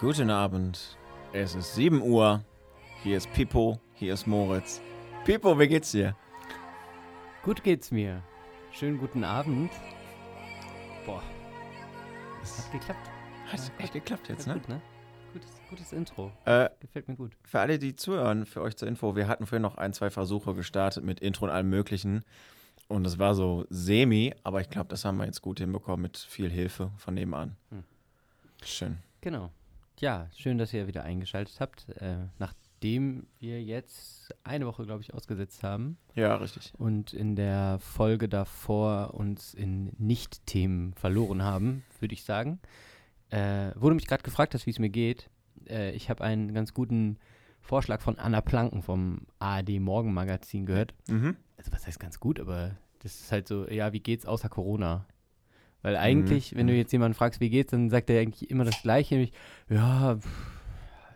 Guten Abend. Es ist 7 Uhr. Hier ist Pippo, hier ist Moritz. Pippo, wie geht's dir? Gut geht's mir. Schönen guten Abend. Boah, Es hat geklappt. hat Ja, echt geklappt jetzt, ne? Gut, ne? Gutes, gutes Intro. Äh, Gefällt mir gut. für alle, die zuhören, für euch zur Info, wir hatten vorhin noch ein, zwei Versuche gestartet mit Intro und allem Möglichen. Und es war so semi, aber ich glaube, das haben wir jetzt gut hinbekommen mit viel Hilfe von nebenan. Hm. Schön. Genau. Ja, schön, dass ihr wieder eingeschaltet habt. Äh, nachdem wir jetzt eine Woche, glaube ich, ausgesetzt haben Ja, richtig. und in der Folge davor uns in Nicht-Themen verloren haben, würde ich sagen, äh, wurde mich gerade gefragt, wie es mir geht. Äh, ich habe einen ganz guten Vorschlag von Anna Planken vom ARD Morgenmagazin gehört. Mhm. also was heißt ganz gut, aber das ist halt so, ja, wie geht's außer Corona? Weil eigentlich, wenn du mhm. jetzt jemanden fragst, wie geht's, dann sagt er eigentlich immer das Gleiche, nämlich, ja,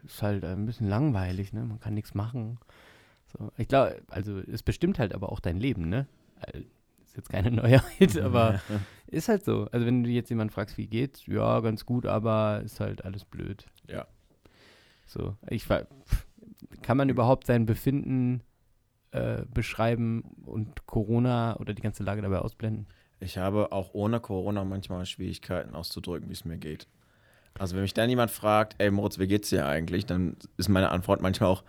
ist halt ein bisschen langweilig, ne? Man kann nichts machen. So, ich glaube, also es bestimmt halt aber auch dein Leben, ne? Äh, Ist jetzt keine Neuheit, aber ist halt so. Also wenn du jetzt jemanden fragst, wie geht's, ja, ganz gut, aber ist halt alles blöd. Ja. So, ich kann man überhaupt sein Befinden äh, beschreiben und Corona oder die ganze Lage dabei ausblenden? Ich habe auch ohne Corona manchmal Schwierigkeiten auszudrücken, wie es mir geht. Also wenn mich dann jemand fragt, ey Moritz, wie geht's dir eigentlich, dann ist meine Antwort manchmal auch,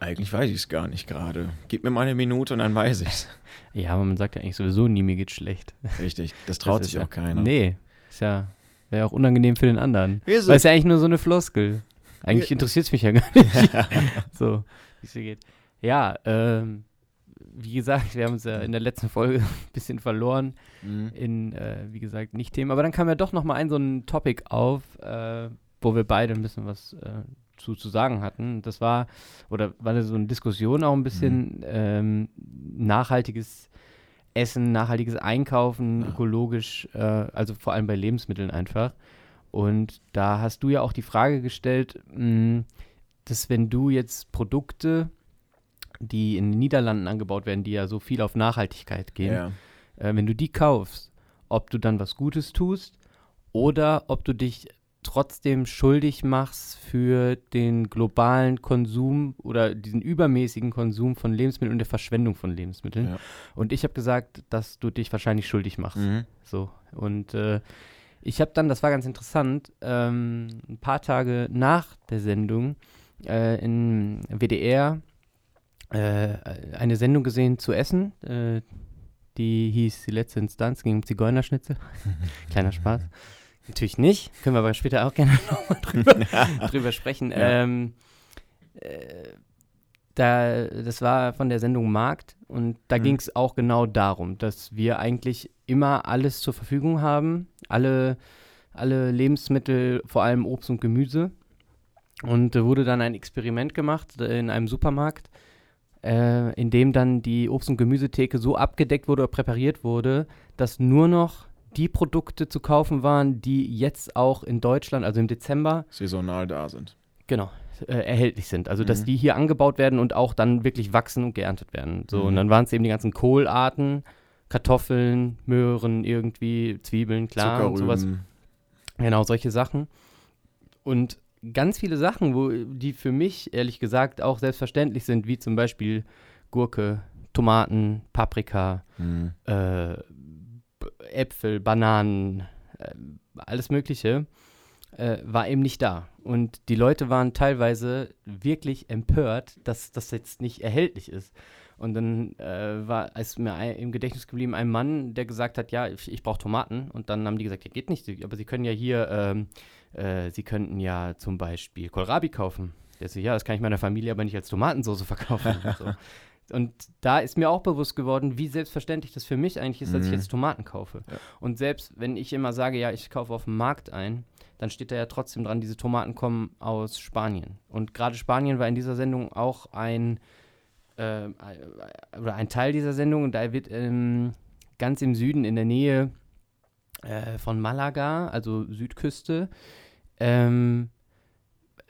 eigentlich weiß ich es gar nicht gerade. Gib mir mal eine Minute und dann weiß ich's. Ja, aber man sagt ja eigentlich sowieso nie, mir geht's schlecht. Richtig, das traut Das sich ja, auch keiner. Nee, ist ja, wäre auch unangenehm für den anderen. Wir Weil es ja eigentlich nur so eine Floskel. Eigentlich interessiert es mich ja gar nicht. so, wie es dir geht. Ja, ähm, wie gesagt, wir haben uns ja in der letzten Folge ein bisschen verloren. Mhm. in, äh, wie gesagt, nicht Themen. Aber dann kam ja doch noch mal ein so ein Topic auf, äh, wo wir beide ein bisschen was äh, zu, zu sagen hatten. Das war, oder war das so eine Diskussion auch ein bisschen ähm, nachhaltiges Essen, nachhaltiges Einkaufen, Ja. ökologisch, äh, also vor allem bei Lebensmitteln einfach. Und da hast du ja auch die Frage gestellt, mh, dass wenn du jetzt Produkte, die in den Niederlanden angebaut werden, die ja so viel auf Nachhaltigkeit gehen, Ja. äh, wenn du die kaufst, ob du dann was Gutes tust oder ob du dich trotzdem schuldig machst für den globalen Konsum oder diesen übermäßigen Konsum von Lebensmitteln und der Verschwendung von Lebensmitteln. Ja. Und ich habe gesagt, dass du dich wahrscheinlich schuldig machst. Mhm. So. Und äh, ich habe dann, das war ganz interessant, ähm, ein paar Tage nach der Sendung äh, in WDR äh, eine Sendung gesehen zu essen. Äh, die hieß Die letzte Instanz, ging um Zigeunerschnitzel. Kleiner Spaß. Natürlich nicht. Können wir aber später auch gerne nochmal drüber, drüber sprechen. Ja. Ähm, äh, da, das war von der Sendung Markt und da Mhm. ging es auch genau darum, dass wir eigentlich immer alles zur Verfügung haben, alle, alle Lebensmittel, vor allem Obst und Gemüse. Und da wurde dann ein Experiment gemacht äh, in einem Supermarkt, äh, in dem dann die Obst- und Gemüsetheke so abgedeckt wurde oder präpariert wurde, dass nur noch die Produkte zu kaufen waren, die jetzt auch in Deutschland, also im Dezember, Saisonal da sind. Genau, äh, erhältlich sind. Also, dass Mhm. die hier angebaut werden und auch dann wirklich wachsen und geerntet werden. So, und Mhm. dann waren es eben die ganzen Kohlarten, Kartoffeln, Möhren, irgendwie, Zwiebeln, klar, und sowas. Genau, solche Sachen. Und ganz viele Sachen, wo, die für mich, ehrlich gesagt, auch selbstverständlich sind, wie zum Beispiel Gurke, Tomaten, Paprika, Mhm. äh, Äpfel, Bananen, äh, alles Mögliche, äh, war eben nicht da. Und die Leute waren teilweise wirklich empört, dass das jetzt nicht erhältlich ist. Und dann äh, war ist mir ein, im Gedächtnis geblieben ein Mann, der gesagt hat, ja, ich, ich brauche Tomaten. Und dann haben die gesagt, ja, geht nicht, aber Sie können ja hier, ähm, äh, Sie könnten ja zum Beispiel Kohlrabi kaufen. Der so, ja, das kann ich meiner Familie aber nicht als Tomatensauce verkaufen. und so. Und da ist mir auch bewusst geworden, wie selbstverständlich das für mich eigentlich ist, dass ich Mhm. jetzt Tomaten kaufe. Ja. Und selbst wenn ich immer sage, ja, ich kaufe auf dem Markt ein, dann steht da ja trotzdem dran, diese Tomaten kommen aus Spanien. Und gerade Spanien war in dieser Sendung auch ein, äh, oder ein Teil dieser Sendung. Und da wird ähm, ganz im Süden, in der Nähe äh, von Malaga, also Südküste, ähm,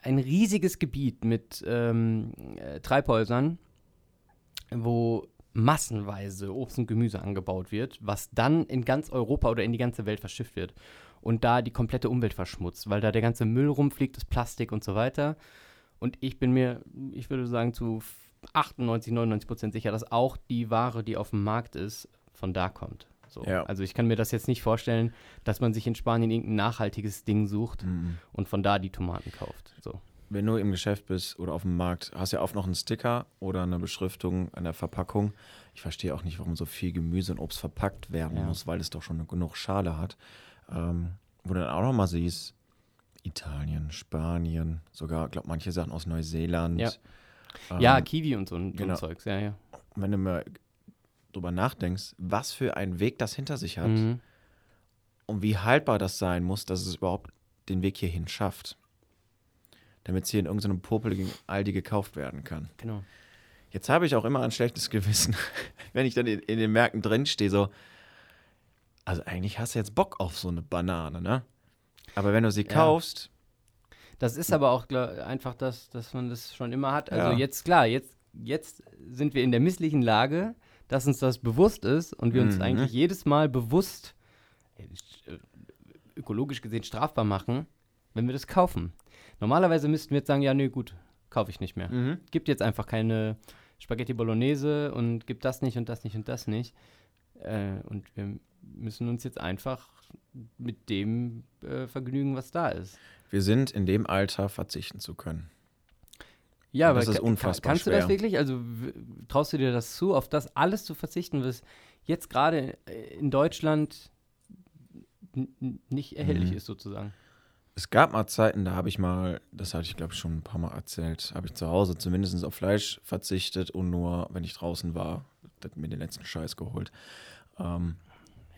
ein riesiges Gebiet mit ähm, äh, Treibhäusern, wo massenweise Obst und Gemüse angebaut wird, was dann in ganz Europa oder in die ganze Welt verschifft wird. und da die komplette Umwelt verschmutzt, weil da der ganze Müll rumfliegt, das Plastik und so weiter. Und ich bin mir, ich würde sagen, zu 98, 99 Prozent sicher, dass auch die Ware, die auf dem Markt ist, von da kommt. So. Ja. Also ich kann mir das jetzt nicht vorstellen, dass man sich in Spanien irgendein nachhaltiges Ding sucht Mhm. und von da die Tomaten kauft. So. Wenn du im Geschäft bist oder auf dem Markt, hast du ja oft noch einen Sticker oder eine Beschriftung an der Verpackung. Ich verstehe auch nicht, warum so viel Gemüse und Obst verpackt werden Ja. muss, weil es doch schon genug Schale hat. Ähm, wo du dann auch noch mal siehst, Italien, Spanien, sogar, glaube manche Sachen aus Neuseeland. Ja. Ähm, ja, Kiwi und so ein, genau. Zeugs, ja, ja. wenn du mal drüber nachdenkst, was für einen Weg das hinter sich hat Mhm. und wie haltbar das sein muss, dass es überhaupt den Weg hierhin schafft. Damit es hier in irgendeinem popeligen Aldi gekauft werden kann. Genau. Jetzt habe ich auch immer ein schlechtes Gewissen, wenn ich dann in, in den Märkten drinstehe, so, also eigentlich hast du jetzt Bock auf so eine Banane, ne? Aber wenn du sie Ja. kaufst, Das ist aber auch einfach das, dass man das schon immer hat. Also Ja. jetzt, klar, jetzt, jetzt sind wir in der misslichen Lage, dass uns das bewusst ist und wir uns Mhm. eigentlich jedes Mal bewusst äh, ökologisch gesehen strafbar machen, wenn wir das kaufen. Normalerweise müssten wir jetzt sagen, ja, nö, gut, kaufe ich nicht mehr. mhm. Gibt jetzt einfach keine Spaghetti Bolognese und gibt das nicht und das nicht und das nicht. Äh, und wir müssen uns jetzt einfach mit dem äh, vergnügen, was da ist. wir sind in dem Alter verzichten zu können. Ja, Und das aber ist unfassbar kannst du schwer. das wirklich? Also traust du dir das zu, auf das alles zu verzichten, was jetzt gerade äh, in Deutschland nicht erhältlich Mhm. ist, sozusagen? Es gab mal Zeiten, da habe ich mal, das hatte ich glaube ich schon ein paar Mal erzählt, habe ich zu Hause zumindest auf Fleisch verzichtet und nur, wenn ich draußen war, hat mir den letzten Scheiß geholt. Ähm,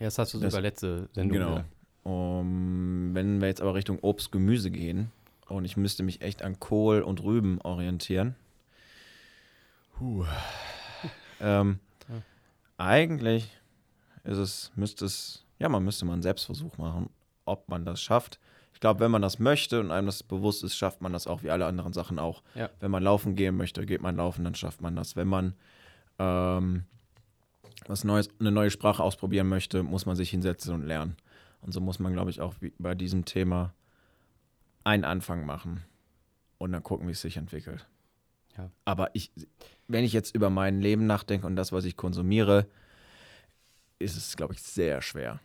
Ja, das hast du Das- sogar letzte Sendung genau. Um, wenn wir jetzt aber Richtung Obst, Gemüse gehen und ich müsste mich echt an Kohl und Rüben orientieren. Puh. ähm, Ja. Eigentlich ist es, müsste es, ja, man müsste mal einen Selbstversuch machen, ob man das schafft. Ich glaube, wenn man das möchte und einem das bewusst ist, schafft man das auch wie alle anderen Sachen auch. Ja. Wenn man laufen gehen möchte, geht man laufen, dann schafft man das. Wenn man ähm, was Neues, eine neue Sprache ausprobieren möchte, muss man sich hinsetzen und lernen. Und so muss man, glaube ich, auch wie bei diesem Thema einen Anfang machen und dann gucken, wie es sich entwickelt. Ja. Aber ich, wenn ich jetzt über mein Leben nachdenke und das, was ich konsumiere, ist es, glaube ich, sehr schwer.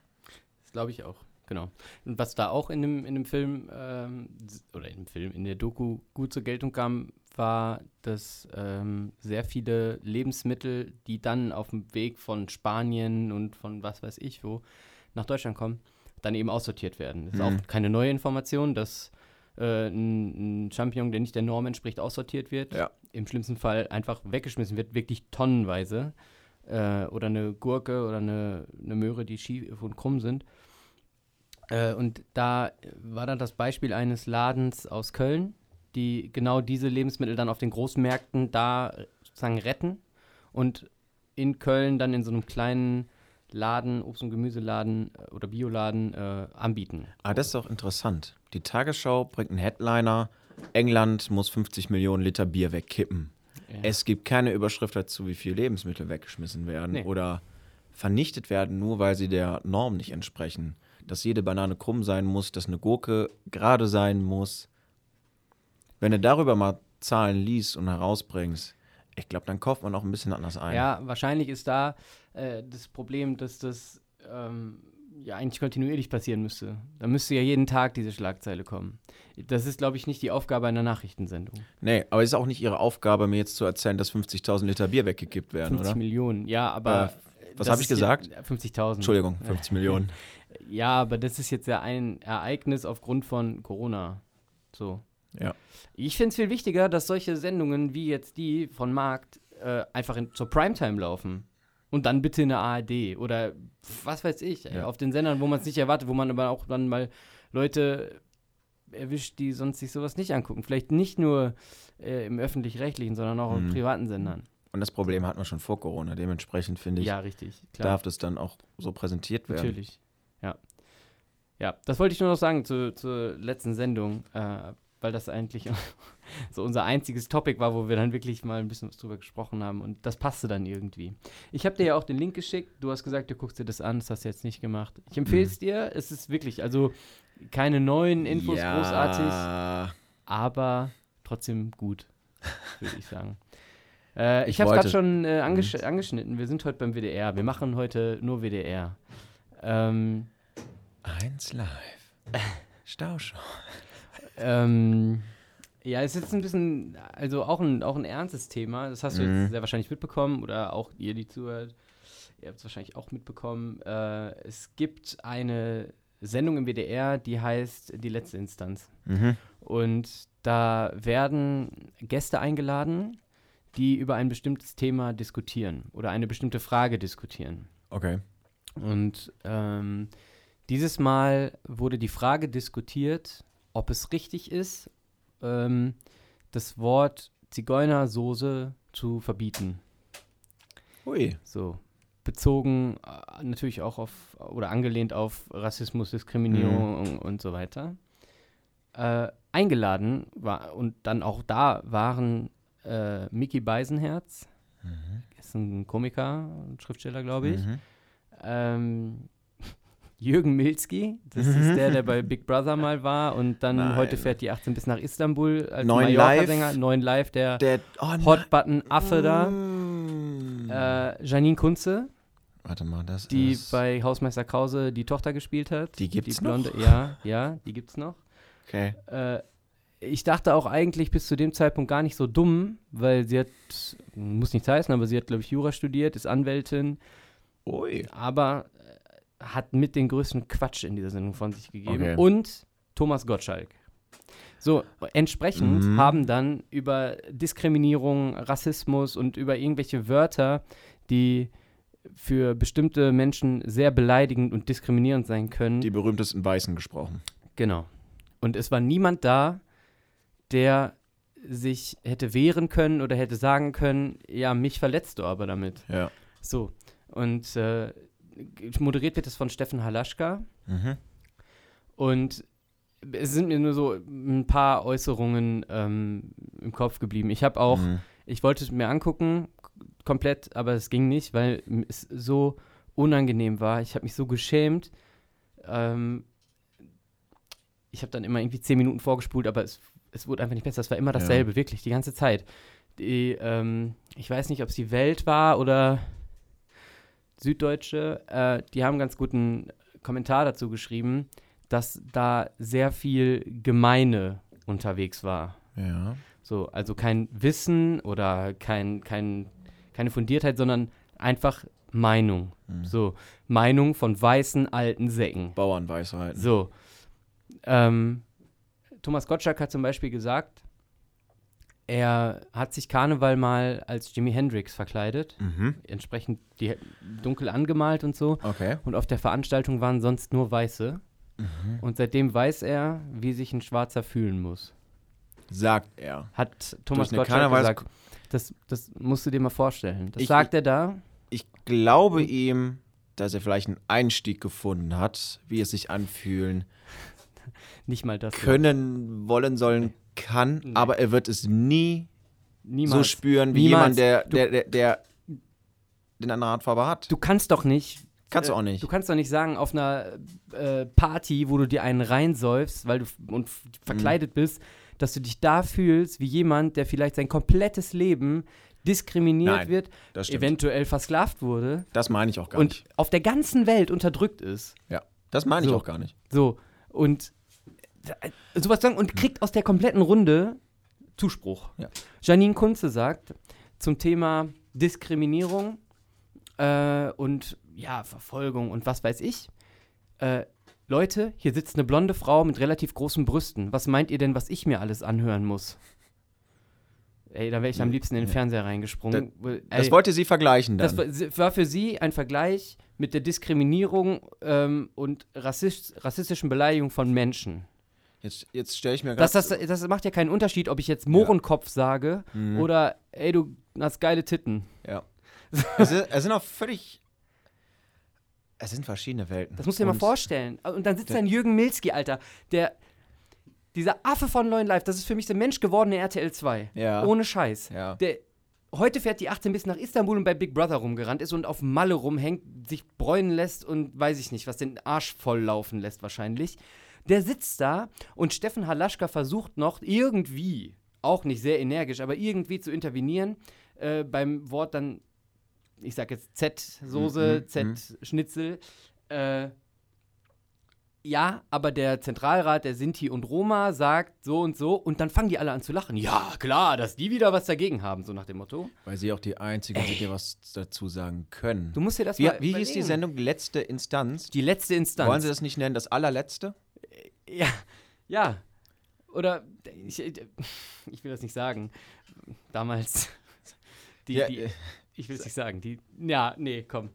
Das glaube ich auch, genau. Und was da auch in dem, in dem Film, ähm, oder in dem Film, in der Doku gut zur Geltung kam, war, dass ähm, sehr viele Lebensmittel, die dann auf dem Weg von Spanien und von was weiß ich wo nach Deutschland kommen, dann eben aussortiert werden. Das ist Mhm. auch keine neue Information, dass äh, ein, ein Champignon, der nicht der Norm entspricht, aussortiert wird. Ja. Im schlimmsten Fall einfach weggeschmissen wird, wirklich tonnenweise. Äh, oder eine Gurke oder eine, eine Möhre, die schief und krumm sind. Äh, und da war dann das Beispiel eines Ladens aus Köln, die genau diese Lebensmittel dann auf den Großmärkten da äh, sozusagen retten und in Köln dann in so einem kleinen Laden, Obst- und Gemüseladen äh, oder Bioladen äh, anbieten. Ah, das ist doch interessant. Die Tagesschau bringt einen Headliner. England muss 50 Millionen Liter Bier wegkippen. Ja. Es gibt keine Überschrift dazu, wie viel Lebensmittel weggeschmissen werden Nee. oder vernichtet werden, nur weil sie der Norm nicht entsprechen. Dass jede Banane krumm sein muss, dass eine Gurke gerade sein muss. Wenn du darüber mal Zahlen liest und herausbringst, ich glaube, dann kauft man auch ein bisschen anders ein. Ja, wahrscheinlich ist da äh, das Problem, dass das ähm, ja eigentlich kontinuierlich passieren müsste. Da müsste ja jeden Tag diese Schlagzeile kommen. Das ist, glaube ich, nicht die Aufgabe einer Nachrichtensendung. Nee, aber es ist auch nicht ihre Aufgabe, mir jetzt zu erzählen, dass 50.000 Liter Bier weggekippt werden, 50 oder? Millionen, ja, aber. Äh, was das hab ich gesagt? 50.000. Entschuldigung, 50 Millionen. Ja, aber das ist jetzt ja ein Ereignis aufgrund von Corona. So. Ja. Ich finde es viel wichtiger, dass solche Sendungen wie jetzt die von Markt äh, einfach in, zur Primetime laufen. Und dann bitte in der ARD oder was weiß ich, Ja. auf den Sendern, wo man es nicht erwartet, wo man aber auch dann mal Leute erwischt, die sonst sich sowas nicht angucken. Vielleicht nicht nur äh, im öffentlich-rechtlichen, sondern auch Mhm. auf privaten Sendern. Und das Problem hatten wir schon vor Corona. Dementsprechend finde ich, Ja, richtig. Klar. darf das dann auch so präsentiert werden. Natürlich. Ja. Ja, das wollte ich nur noch sagen zu, zur letzten Sendung. Äh, weil das eigentlich so unser einziges Topic war, wo wir dann wirklich mal ein bisschen was drüber gesprochen haben und das passte dann irgendwie. Ich habe dir ja auch den Link geschickt, du hast gesagt, du guckst dir das an, das hast du jetzt nicht gemacht. Ich empfehle es dir, es ist wirklich, also keine neuen Infos ja. großartig, aber trotzdem gut, würde ich sagen. Äh, ich Ich habe gerade wollte- schon äh, angesch angeschnitten, wir sind heute beim WDR, wir machen heute nur WDR. Ähm, Eins live. Stauschau. Ähm, ja, es ist jetzt ein bisschen, also auch ein, auch ein ernstes Thema. Das hast du Mhm. jetzt sehr wahrscheinlich mitbekommen oder auch ihr, die zuhört. Ihr habt es wahrscheinlich auch mitbekommen. Äh, es gibt eine Sendung im WDR, die heißt Die letzte Instanz. Mhm. Und da werden Gäste eingeladen, die über ein bestimmtes Thema diskutieren oder eine bestimmte Frage diskutieren. Okay. Und ähm, dieses Mal wurde die Frage diskutiert, ob es richtig ist, ähm, das Wort Zigeunersoße zu verbieten. Ui. So. Bezogen äh, natürlich auch auf oder angelehnt auf Rassismus, Diskriminierung und so weiter. Äh, eingeladen war und dann auch da waren äh, Mickey Beisenherz, ist ein Komiker, ein Schriftsteller, glaube ich. Mhm. Ähm, Jürgen Milski, das ist der, der bei Big Brother mal war und dann Nein. heute fährt die 18 bis nach Istanbul als Neun Mallorca-Sänger. Neun Live, der, Der oh, Hot Button Affe da. Mm. Äh, Janine Kunze, Warte mal, das die ist. bei Hausmeister Krause die Tochter gespielt hat. Die gibt's die blonde, noch? Ja, ja, die gibt's noch. okay. Äh, ich dachte auch eigentlich bis zu dem Zeitpunkt gar nicht so dumm, weil sie hat, muss nichts heißen, aber sie hat, glaube ich, Jura studiert, ist Anwältin, Ui. aber hat mit den größten Quatsch in dieser Sendung von sich gegeben. Okay. Und Thomas Gottschalk. So, entsprechend Mhm. haben dann über Diskriminierung, Rassismus und über irgendwelche Wörter, die für bestimmte Menschen sehr beleidigend und diskriminierend sein können. Die berühmtesten Weißen gesprochen. Genau. Und es war niemand da, der sich hätte wehren können oder hätte sagen können, ja, mich verletzt du aber damit. Ja. So. Und äh, moderiert wird es von Steffen Halaschka. Mhm. Und es sind mir nur so ein paar Äußerungen ähm, im Kopf geblieben. Ich habe auch, Mhm. ich wollte es mir angucken, komplett, aber es ging nicht, weil es so unangenehm war. Ich habe mich so geschämt. Ähm, ich habe dann immer irgendwie zehn Minuten vorgespult, aber es, es wurde einfach nicht besser. Es war immer dasselbe, wirklich, die ganze Zeit. Die, ähm, ich weiß nicht, ob es die Welt war oder Süddeutsche, äh, die haben ganz guten Kommentar dazu geschrieben, dass da sehr viel Gemeine unterwegs war. Ja. So, also kein Wissen oder kein, kein, keine Fundiertheit, sondern einfach Meinung. Mhm. So, Meinung von weißen alten Säcken. Bauernweisheiten. So. Ähm, Thomas Gottschalk hat zum Beispiel gesagt, er hat sich Karneval mal als Jimi Hendrix verkleidet, Mhm. entsprechend die dunkel angemalt und so. Okay. Und auf der Veranstaltung waren sonst nur Weiße. Mhm. Und seitdem weiß er, wie sich ein Schwarzer fühlen muss. Sagt er. Hat Thomas Gottschalk Karnevals- gesagt. Das, das musst du dir mal vorstellen. Das Ich- sagt er da. Ich glaube ihm, dass er vielleicht einen Einstieg gefunden hat, wie es sich anfühlen Nicht mal das. können, wollen, sollen, kann, Nee. aber er wird es nie Niemals. so spüren wie Niemals. jemand, der, Du- der, der, der den andere Haarfarbe hat. Du kannst doch nicht. Kannst du äh, auch nicht. Du kannst doch nicht sagen, auf einer äh, Party, wo du dir einen reinsäufst, weil du und verkleidet bist, dass du dich da fühlst wie jemand, der vielleicht sein komplettes Leben diskriminiert Nein, wird, eventuell versklavt wurde Das meine ich auch gar und nicht. auf der ganzen Welt unterdrückt ist. Ja, das meine ich So. auch gar nicht. So, und sowas sagen und kriegt aus der kompletten Runde Zuspruch. Ja. Janine Kunze sagt zum Thema Diskriminierung äh, und ja, Verfolgung und was weiß ich. Äh, Leute, hier sitzt eine blonde Frau mit relativ großen Brüsten. Was meint ihr denn, was ich mir alles anhören muss? Ey, da wäre ich am liebsten in den Ja. Fernseher reingesprungen. Das Ey, wollte sie vergleichen dann. das war für sie ein Vergleich mit der Diskriminierung ähm, und rassist, rassistischen Beleidigung von Menschen. Jetzt jetzt stelle ich mir Das, grad- das, das macht ja keinen Unterschied, ob ich jetzt Mohrenkopf sage Mhm. oder ey, du hast geile Titten. Ja. es, ist, es sind auch völlig. Es sind verschiedene Welten. Das musst du dir mal Und vorstellen. Und dann sitzt da ein Jürgen Milski, Alter, der Dieser Affe von Neuen Live, das ist für mich der menschgewordene RTL 2. Ja. Ohne Scheiß. Ja. Der heute fährt die 18 bis nach Istanbul und bei Big Brother rumgerannt ist und auf Malle rumhängt, sich bräunen lässt und weiß ich nicht, was den Arsch voll laufen lässt wahrscheinlich. Der sitzt da und Steffen Halaschka versucht noch irgendwie, auch nicht sehr energisch, aber irgendwie zu intervenieren, äh, beim Wort dann, ich sag jetzt Z-Soße, Mhm, mhm. Z-Schnitzel, äh, ja, aber der Zentralrat der Sinti und Roma sagt so und so und dann fangen die alle an zu lachen. Ja, klar, dass die wieder was dagegen haben, so nach dem Motto. Weil sie auch die Einzigen sind, die was dazu sagen können. Du musst dir das Wie, mal wie hieß die. Sendung? Letzte Instanz? Die letzte Instanz. Wollen Sie das nicht nennen? Das allerletzte? Ja, ja. Oder ich, ich will das nicht sagen. Damals. Die, Ja, die, äh, ich will es nicht sagen. Die, ja, nee, komm.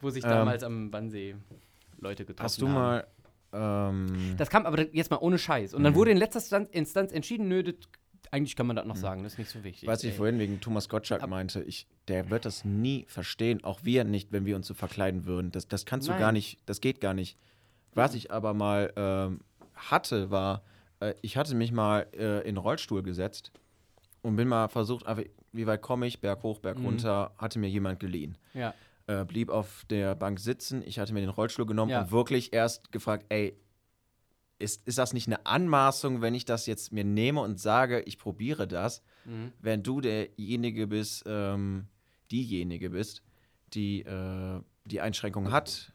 Wo sich Ähm, damals am Wannsee Leute getroffen Hast du haben. mal. Ähm, Das kam aber jetzt mal ohne Scheiß. Und dann Mhm. wurde in letzter Stan- Instanz entschieden, nö, das, eigentlich kann man das noch sagen, das ist nicht so wichtig. was ich ey. vorhin wegen Thomas Gottschalk meinte, ich, der wird das nie verstehen, auch wir nicht, wenn wir uns so verkleiden würden. Das, das kannst du Nein. gar nicht, das geht gar nicht. Was ich aber mal ähm, hatte, war, äh, ich hatte mich mal äh, in den Rollstuhl gesetzt und bin mal versucht, einfach, wie weit komme ich, Berg hoch, Berg Mhm. runter, hatte mir jemand geliehen. Ja. Äh, blieb auf der Bank sitzen, ich hatte mir den Rollstuhl genommen Ja. und wirklich erst gefragt, ey, ist, ist das nicht eine Anmaßung, wenn ich das jetzt mir nehme und sage, ich probiere das, Mhm. wenn du derjenige bist, ähm, diejenige bist, die äh, die Einschränkung hat?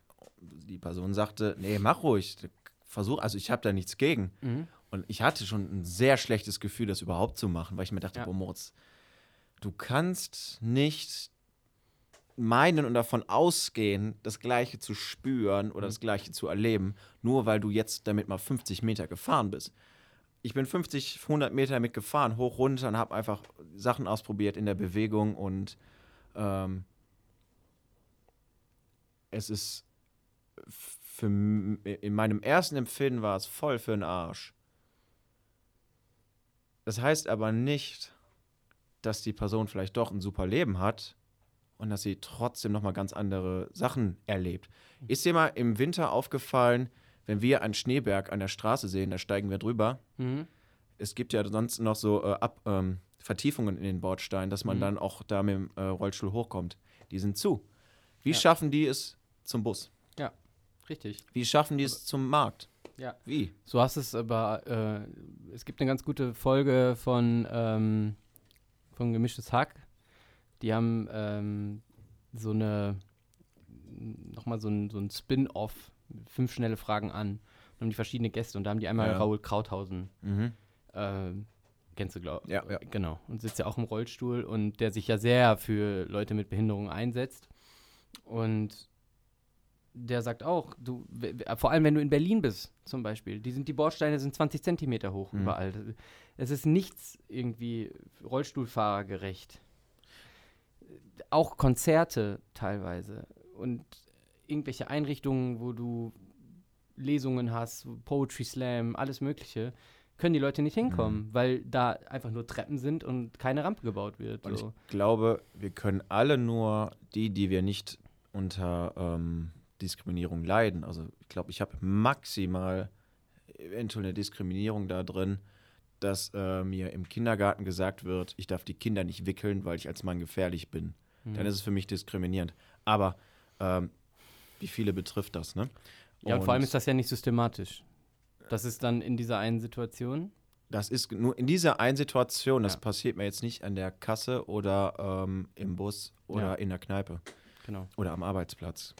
Die Person sagte, nee, mach ruhig, versuch, also ich habe da nichts gegen. Mhm. Und ich hatte schon ein sehr schlechtes Gefühl, das überhaupt zu machen, weil ich mir dachte, Ja. boah, Moritz, du kannst nicht meinen und davon ausgehen, das Gleiche zu spüren oder das Gleiche zu erleben, nur weil du jetzt damit mal 50 Meter gefahren bist. Ich bin 50, 100 Meter mitgefahren, hoch, runter und habe einfach Sachen ausprobiert in der Bewegung und ähm, es ist für, in meinem ersten Empfinden war es voll für den Arsch. Das heißt aber nicht, dass die Person vielleicht doch ein super Leben hat und dass sie trotzdem noch mal ganz andere Sachen erlebt. Ist dir mal im Winter aufgefallen, wenn wir einen Schneeberg an der Straße sehen, da steigen wir drüber. Mhm. Es gibt ja sonst noch so äh, Ab, ähm, Vertiefungen in den Bordsteinen, dass man Mhm. dann auch da mit dem äh, Rollstuhl hochkommt. Die sind zu. Wie Ja. schaffen die es zum Bus? Richtig. Wie schaffen die es zum Markt? Ja. Wie? So hast es aber, äh, es gibt eine ganz gute Folge von, ähm, von Gemischtes Hack. Die haben ähm, so eine, nochmal so ein, so ein Spin-off, fünf schnelle Fragen an. Und haben die verschiedene Gäste und da haben die einmal Ja. Raoul Krauthausen. Mhm. Ähm, kennst du, glaub Ja, ja. Genau. Und sitzt ja auch im Rollstuhl und der sich ja sehr für Leute mit Behinderung einsetzt. Und der sagt auch, du, vor allem wenn du in Berlin bist, zum Beispiel, die, sind, die Bordsteine sind 20 Zentimeter hoch Mhm. überall. Es ist nichts irgendwie Rollstuhlfahrergerecht. Auch Konzerte teilweise und irgendwelche Einrichtungen, wo du Lesungen hast, Poetry Slam, alles Mögliche, können die Leute nicht hinkommen, weil da einfach nur Treppen sind und keine Rampe gebaut wird. Und So. ich glaube, wir können alle nur die, die wir nicht unter ähm, Diskriminierung leiden. Also ich glaube, ich habe maximal eventuell eine Diskriminierung da drin, dass äh, mir im Kindergarten gesagt wird, ich darf die Kinder nicht wickeln, weil ich als Mann gefährlich bin. Mhm. Dann ist es für mich diskriminierend. Aber ähm, wie viele betrifft das, ne? Ja, und vor allem ist das ja nicht systematisch. Das ist dann in dieser einen Situation. Das ist nur in dieser einen Situation, das Ja. passiert mir jetzt nicht an der Kasse oder ähm, im Bus oder Ja. in der Kneipe Genau. oder am Arbeitsplatz.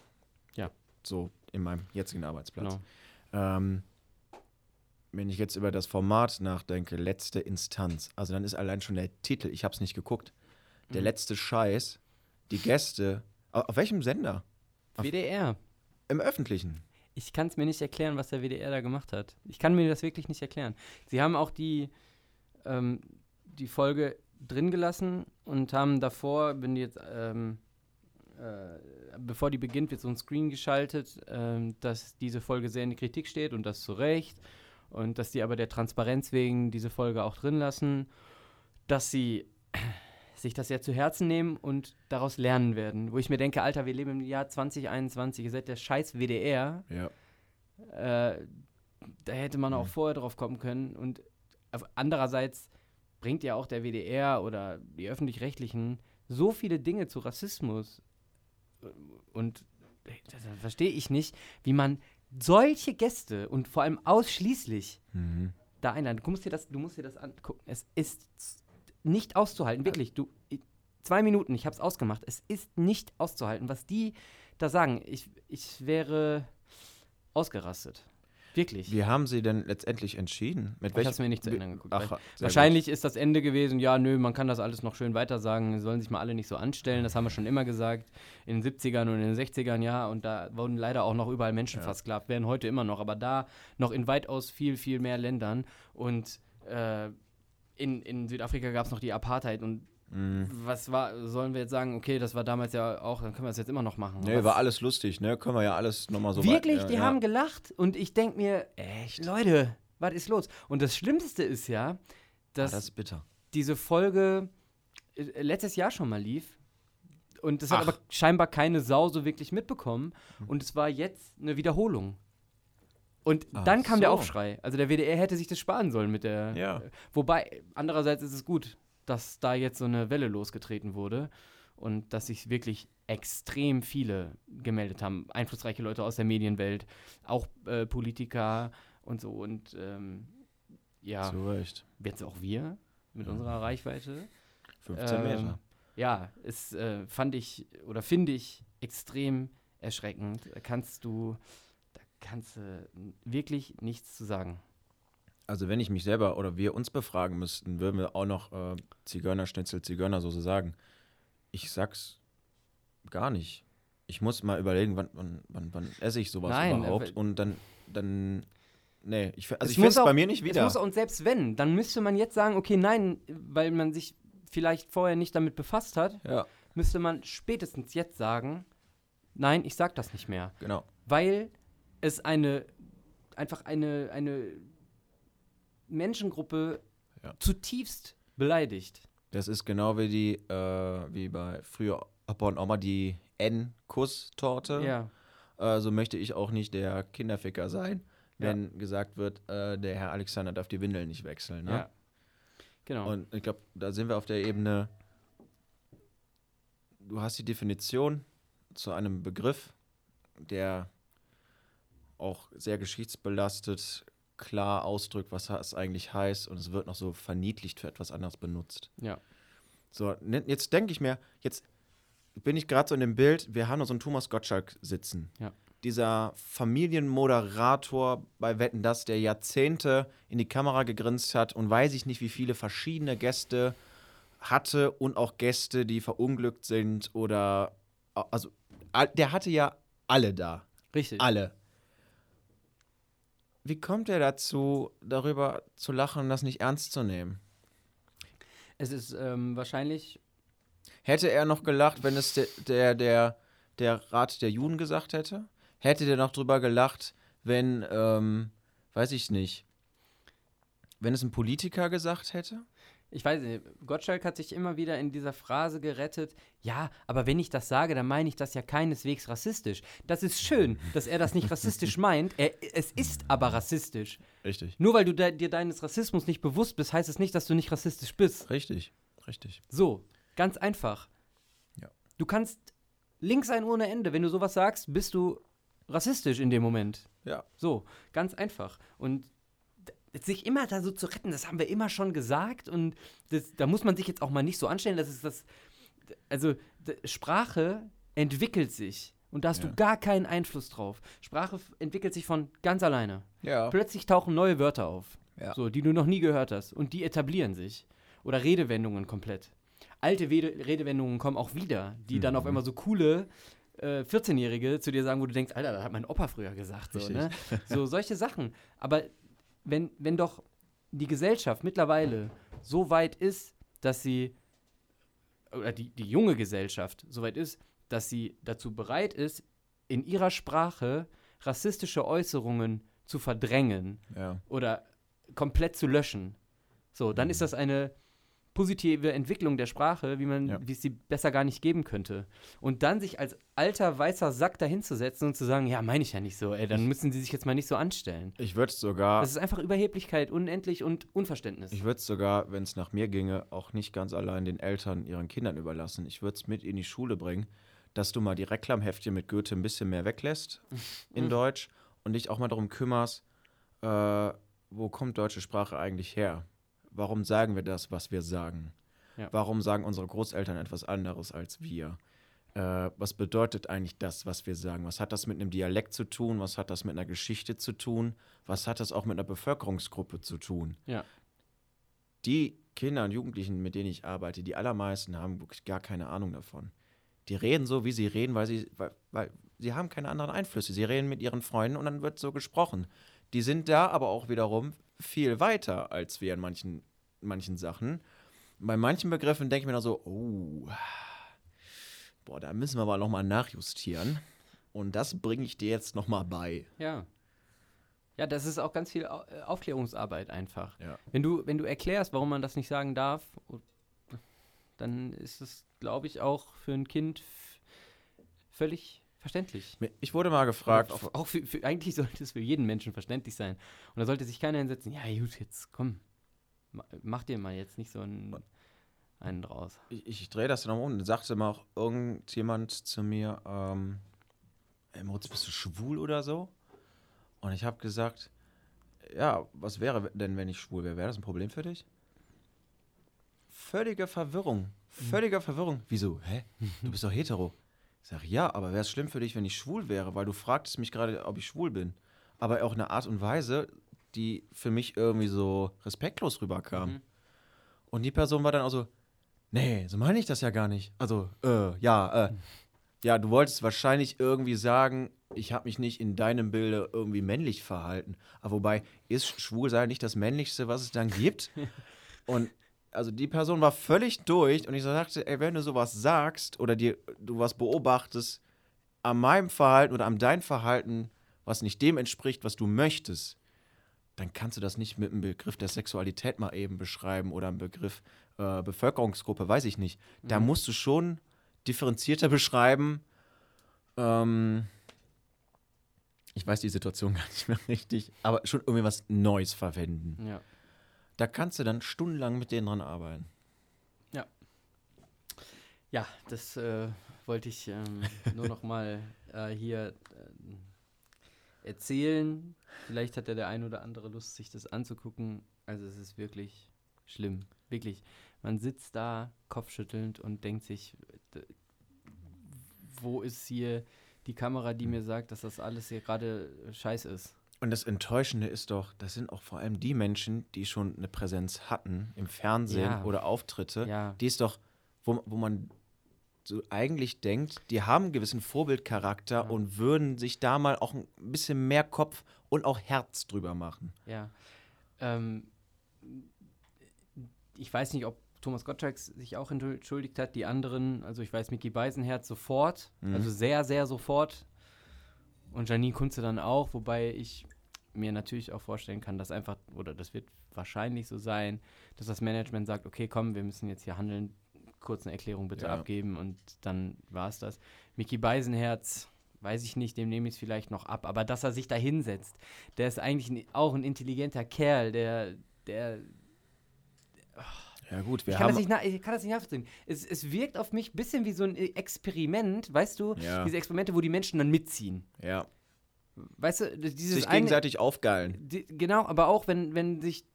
So in meinem jetzigen Arbeitsplatz. genau. Ähm, wenn ich jetzt über das Format nachdenke, letzte Instanz, also dann ist allein schon der Titel, ich habe es nicht geguckt, der Mhm. letzte Scheiß, die Gäste, au- auf welchem Sender? Auf- WDR. Im öffentlichen. Ich kann es mir nicht erklären, was der WDR da gemacht hat. Ich kann mir das wirklich nicht erklären. Sie haben auch die, ähm, die Folge drin gelassen und haben davor, wenn die jetzt, ähm, äh, bevor die beginnt, wird so ein Screen geschaltet, ähm, dass diese Folge sehr in die Kritik steht und das zu Recht. Und dass die aber der Transparenz wegen diese Folge auch drin lassen, dass sie sich das ja zu Herzen nehmen und daraus lernen werden. Wo ich mir denke, Alter, wir leben im Jahr 2021, ihr seid der scheiß WDR. Ja. Äh, da hätte man auch Mhm. vorher drauf kommen können. Und andererseits bringt ja auch der WDR oder die Öffentlich-Rechtlichen so viele Dinge zu Rassismus. Und da da verstehe ich nicht, wie man solche Gäste und vor allem ausschließlich Mhm. da einladen. Du musst dir das, du musst dir das angucken. Es ist nicht auszuhalten, wirklich. Du, zwei Minuten, ich habe es ausgemacht. Es ist nicht auszuhalten, was die da sagen. Ich, ich wäre ausgerastet. Wirklich. Wie haben sie denn letztendlich entschieden? Mit ich habe es mir nicht zu Ende angeguckt. Ach, wahrscheinlich ist das Ende gewesen, ja, nö, man kann das alles noch schön weiter sagen, sollen sich mal alle nicht so anstellen, das haben wir schon immer gesagt, in den 70ern und in den 60ern, ja, und da wurden leider auch noch überall Menschen Ja. versklavt, werden heute immer noch, aber da noch in weitaus viel, viel mehr Ländern und äh, in, in Südafrika gab es noch die Apartheid und gut. Mhm. was war, sollen wir jetzt sagen, okay, das war damals ja auch, dann können wir es jetzt immer noch machen. Nee, Was- war alles lustig, ne? Können wir ja alles nochmal so Wirklich, weit- ja, die ja. haben gelacht und ich denke mir, Echt? Leute, was ist los? Und das Schlimmste ist ja, Ah, dass das ist bitter. diese Folge äh, letztes Jahr schon mal lief. Und das hat Ach. aber scheinbar keine Sau so wirklich mitbekommen. Und es war jetzt eine Wiederholung. Und Ach dann kam der so. Aufschrei. Also der WDR hätte sich das sparen sollen mit der. Ja. Wobei, andererseits ist es gut, dass da jetzt so eine Welle losgetreten wurde und dass sich wirklich extrem viele gemeldet haben. Einflussreiche Leute aus der Medienwelt, auch äh, Politiker und so. Und ähm, ja, Zu Recht. jetzt auch wir mit unserer Reichweite. 15 Ähm, Meter. Ja, es äh, fand ich oder finde ich extrem erschreckend. Da kannst du, da kannst du wirklich nichts zu sagen. Also wenn ich mich selber oder wir uns befragen müssten, würden wir auch noch äh, Zigeunerschnitzel, Zigeunersoße sagen. Ich sag's gar nicht. Ich muss mal überlegen, wann, wann, wann, wann esse ich sowas Nein, überhaupt. aber- Und dann, dann, nee, ich, also Es ich finde es bei mir nicht Es wieder. muss, und selbst wenn, dann müsste man jetzt sagen, okay, nein, weil man sich vielleicht vorher nicht damit befasst hat, Ja, müsste man spätestens jetzt sagen, nein, ich sag das nicht mehr. genau. weil es eine einfach eine, eine Menschengruppe Ja. zutiefst beleidigt. Das ist genau wie die, äh, wie bei früher Opa und Oma die N-Kuss-Torte. Ja. Äh, so möchte ich auch nicht der Kinderficker sein, wenn gesagt wird, äh, der Herr Alexander darf die Windeln nicht wechseln. Ne? ja. Genau. Und ich glaube, da sind wir auf der Ebene, du hast die Definition zu einem Begriff, der auch sehr geschichtsbelastet klar ausdrückt, was es eigentlich heißt und es wird noch so verniedlicht für etwas anderes benutzt. ja. So, ne- jetzt denke ich mir, jetzt bin ich gerade so in dem Bild, wir haben noch so einen Thomas Gottschalk sitzen. Ja. Dieser Familienmoderator bei Wetten das, der Jahrzehnte in die Kamera gegrinst hat und weiß ich nicht, wie viele verschiedene Gäste hatte und auch Gäste, die verunglückt sind oder also der hatte ja alle da. Richtig. Alle. Wie kommt er dazu, darüber zu lachen und das nicht ernst zu nehmen? Es ist ähm, wahrscheinlich, Hätte er noch gelacht, wenn es der, der, der, der Rat der Juden gesagt hätte? Hätte der noch drüber gelacht, wenn, ähm, weiß ich nicht, wenn es ein Politiker gesagt hätte? Ich weiß nicht, Gottschalk hat sich immer wieder in dieser Phrase gerettet, ja, aber wenn ich das sage, dann meine ich das ja keineswegs rassistisch. Das ist schön, dass er das nicht rassistisch meint. Er, es ist aber rassistisch. Richtig. Nur weil du de dir deines Rassismus nicht bewusst bist, heißt es nicht, dass du nicht rassistisch bist. Richtig. Richtig. So, ganz einfach. Ja. Du kannst links sein ohne Ende. Wenn du sowas sagst, bist du rassistisch in dem Moment. Ja. So, ganz einfach. Und sich immer da so zu retten, das haben wir immer schon gesagt. Und das, da muss man sich jetzt auch mal nicht so anstellen. Das ist das. Also, Sprache entwickelt sich. Und da hast Ja. du gar keinen Einfluss drauf. Sprache entwickelt sich von ganz alleine. Ja. Plötzlich tauchen neue Wörter auf, Ja. so, die du noch nie gehört hast. Und die etablieren sich. Oder Redewendungen komplett. Alte Wede Redewendungen kommen auch wieder, die dann Mhm. auf einmal so coole äh, 14-Jährige zu dir sagen, wo du denkst, Alter, das hat mein Opa früher gesagt. So, ne? so solche Sachen. Aber wenn, wenn doch die Gesellschaft mittlerweile so weit ist, dass sie, oder die, die junge Gesellschaft so weit ist, dass sie dazu bereit ist, in ihrer Sprache rassistische Äußerungen zu verdrängen Ja. oder komplett zu löschen. So, dann ist das eine positive Entwicklung der Sprache, wie man, Ja. wie es sie besser gar nicht geben könnte. Und dann sich als alter weißer Sack dahinzusetzen und zu sagen, ja, meine ich ja nicht so, ey, dann müssen sie sich jetzt mal nicht so anstellen. Ich würde es sogar, Das ist einfach Überheblichkeit, unendlich und Unverständnis. ich würde es sogar, wenn es nach mir ginge, auch nicht ganz allein den Eltern ihren Kindern überlassen. Ich würde es mit in die Schule bringen, dass du mal die Reklamheftchen mit Goethe ein bisschen mehr weglässt in Deutsch und dich auch mal darum kümmerst, äh, wo kommt deutsche Sprache eigentlich her? Warum sagen wir das, was wir sagen? Ja. Warum sagen unsere Großeltern etwas anderes als wir? Äh, was bedeutet eigentlich das, was wir sagen? Was hat das mit einem Dialekt zu tun? Was hat das mit einer Geschichte zu tun? Was hat das auch mit einer Bevölkerungsgruppe zu tun? ja. Die Kinder und Jugendlichen, mit denen ich arbeite, die allermeisten haben wirklich gar keine Ahnung davon. Die reden so, wie sie reden, weil sie, weil, weil sie haben keine anderen Einflüsse. Sie reden mit ihren Freunden und dann wird so gesprochen. Die sind da aber auch wiederum viel weiter als wir in manchen, manchen Sachen. Bei manchen Begriffen denke ich mir dann so, oh, boah, da müssen wir aber nochmal nachjustieren. Und das bringe ich dir jetzt nochmal bei. Ja. Ja, das ist auch ganz viel äh, Aufklärungsarbeit einfach. Ja. Wenn du, wenn du erklärst, warum man das nicht sagen darf, o- dann ist es, glaube ich, auch für ein Kind völlig verständlich. Ich wurde mal gefragt, Auch, auch für, für, eigentlich sollte es für jeden Menschen verständlich sein. Und da sollte sich keiner hinsetzen, ja gut, jetzt komm, ma- mach dir mal jetzt nicht so einen, einen draus. ich, ich drehe das dann um und sagte mal auch irgendjemand zu mir, ähm, ey Moritz, bist du schwul oder so? Und ich habe gesagt, ja, was wäre denn, wenn ich schwul wäre? Wäre das ein Problem für dich? Völlige Verwirrung. Völlige Verwirrung. Wieso? Hä? Du bist doch hetero. Ich sage, ja, aber wäre es schlimm für dich, wenn ich schwul wäre? Weil du fragtest mich gerade, ob ich schwul bin. Aber auch eine Art und Weise, die für mich irgendwie so respektlos rüberkam. Mhm. Und die Person war dann auch so, nee, so meine ich das ja gar nicht. Also, äh, ja, äh, ja, du wolltest wahrscheinlich irgendwie sagen, ich habe mich nicht in deinem Bilde irgendwie männlich verhalten. Aber wobei, ist Schwulsein nicht das Männlichste, was es dann gibt? Und also die Person war völlig durch und ich sagte, ey, wenn du sowas sagst oder dir du was beobachtest an meinem Verhalten oder an dein Verhalten, was nicht dem entspricht, was du möchtest, dann kannst du das nicht mit einem Begriff der Sexualität mal eben beschreiben oder einem Begriff äh, Bevölkerungsgruppe, weiß ich nicht. Da musst du schon differenzierter beschreiben. Ähm, ich weiß die Situation gar nicht mehr richtig, aber schon irgendwie was Neues verwenden. Ja. Da kannst du dann stundenlang mit denen dran arbeiten. Ja, das äh, wollte ich ähm, nur noch mal äh, hier ähm, erzählen. Vielleicht hat ja der ein oder andere Lust, sich das anzugucken. Also es ist wirklich schlimm. Wirklich. Man sitzt da kopfschüttelnd und denkt sich, wo ist hier die Kamera, die mir sagt, dass das alles hier gerade scheiß ist? Und das Enttäuschende ist doch, das sind auch vor allem die Menschen, die schon eine Präsenz hatten im Fernsehen Ja. oder Auftritte. Ja. Die ist doch, wo, wo man so eigentlich denkt, die haben einen gewissen Vorbildcharakter und würden sich da mal auch ein bisschen mehr Kopf und auch Herz drüber machen. Ja. Ähm, ich weiß nicht, ob Thomas Gottschalk sich auch entschuldigt hat. Die anderen, also ich weiß, Mickey Beisenherz sofort, also sehr, sehr sofort. Und Janine Kunze dann auch, wobei ich mir natürlich auch vorstellen kann, dass einfach, oder das wird wahrscheinlich so sein, dass das Management sagt, okay, komm, wir müssen jetzt hier handeln, kurz eine Erklärung bitte Ja. abgeben und dann war es das. Mickey Beisenherz, weiß ich nicht, dem nehme ich es vielleicht noch ab, aber dass er sich da hinsetzt, der ist eigentlich ein, auch ein intelligenter Kerl, der, der, Ja gut, wir ich kann, das haben... nicht ich kann das nicht nachvollziehen. Es, es wirkt auf mich ein bisschen wie so ein Experiment, weißt du? Ja. Diese Experimente, wo die Menschen dann mitziehen. Ja, Weißt du, dieses sich eine, gegenseitig aufgeilen. die, genau, aber auch wenn, wenn sich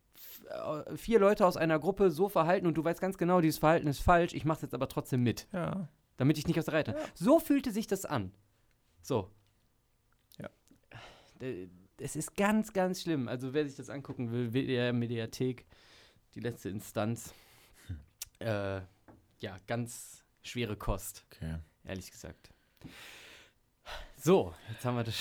äh, vier Leute aus einer Gruppe so verhalten und du weißt ganz genau, dieses Verhalten ist falsch, ich mach's jetzt aber trotzdem mit, Ja. damit ich nicht aus der Reihe tanze. So fühlte sich das an. So. Ja. Es ist ganz, ganz schlimm. Also wer sich das angucken will, WDR Mediathek, die letzte Instanz. Äh, ja, ganz schwere Kost, Okay. ehrlich gesagt. So, jetzt haben wir das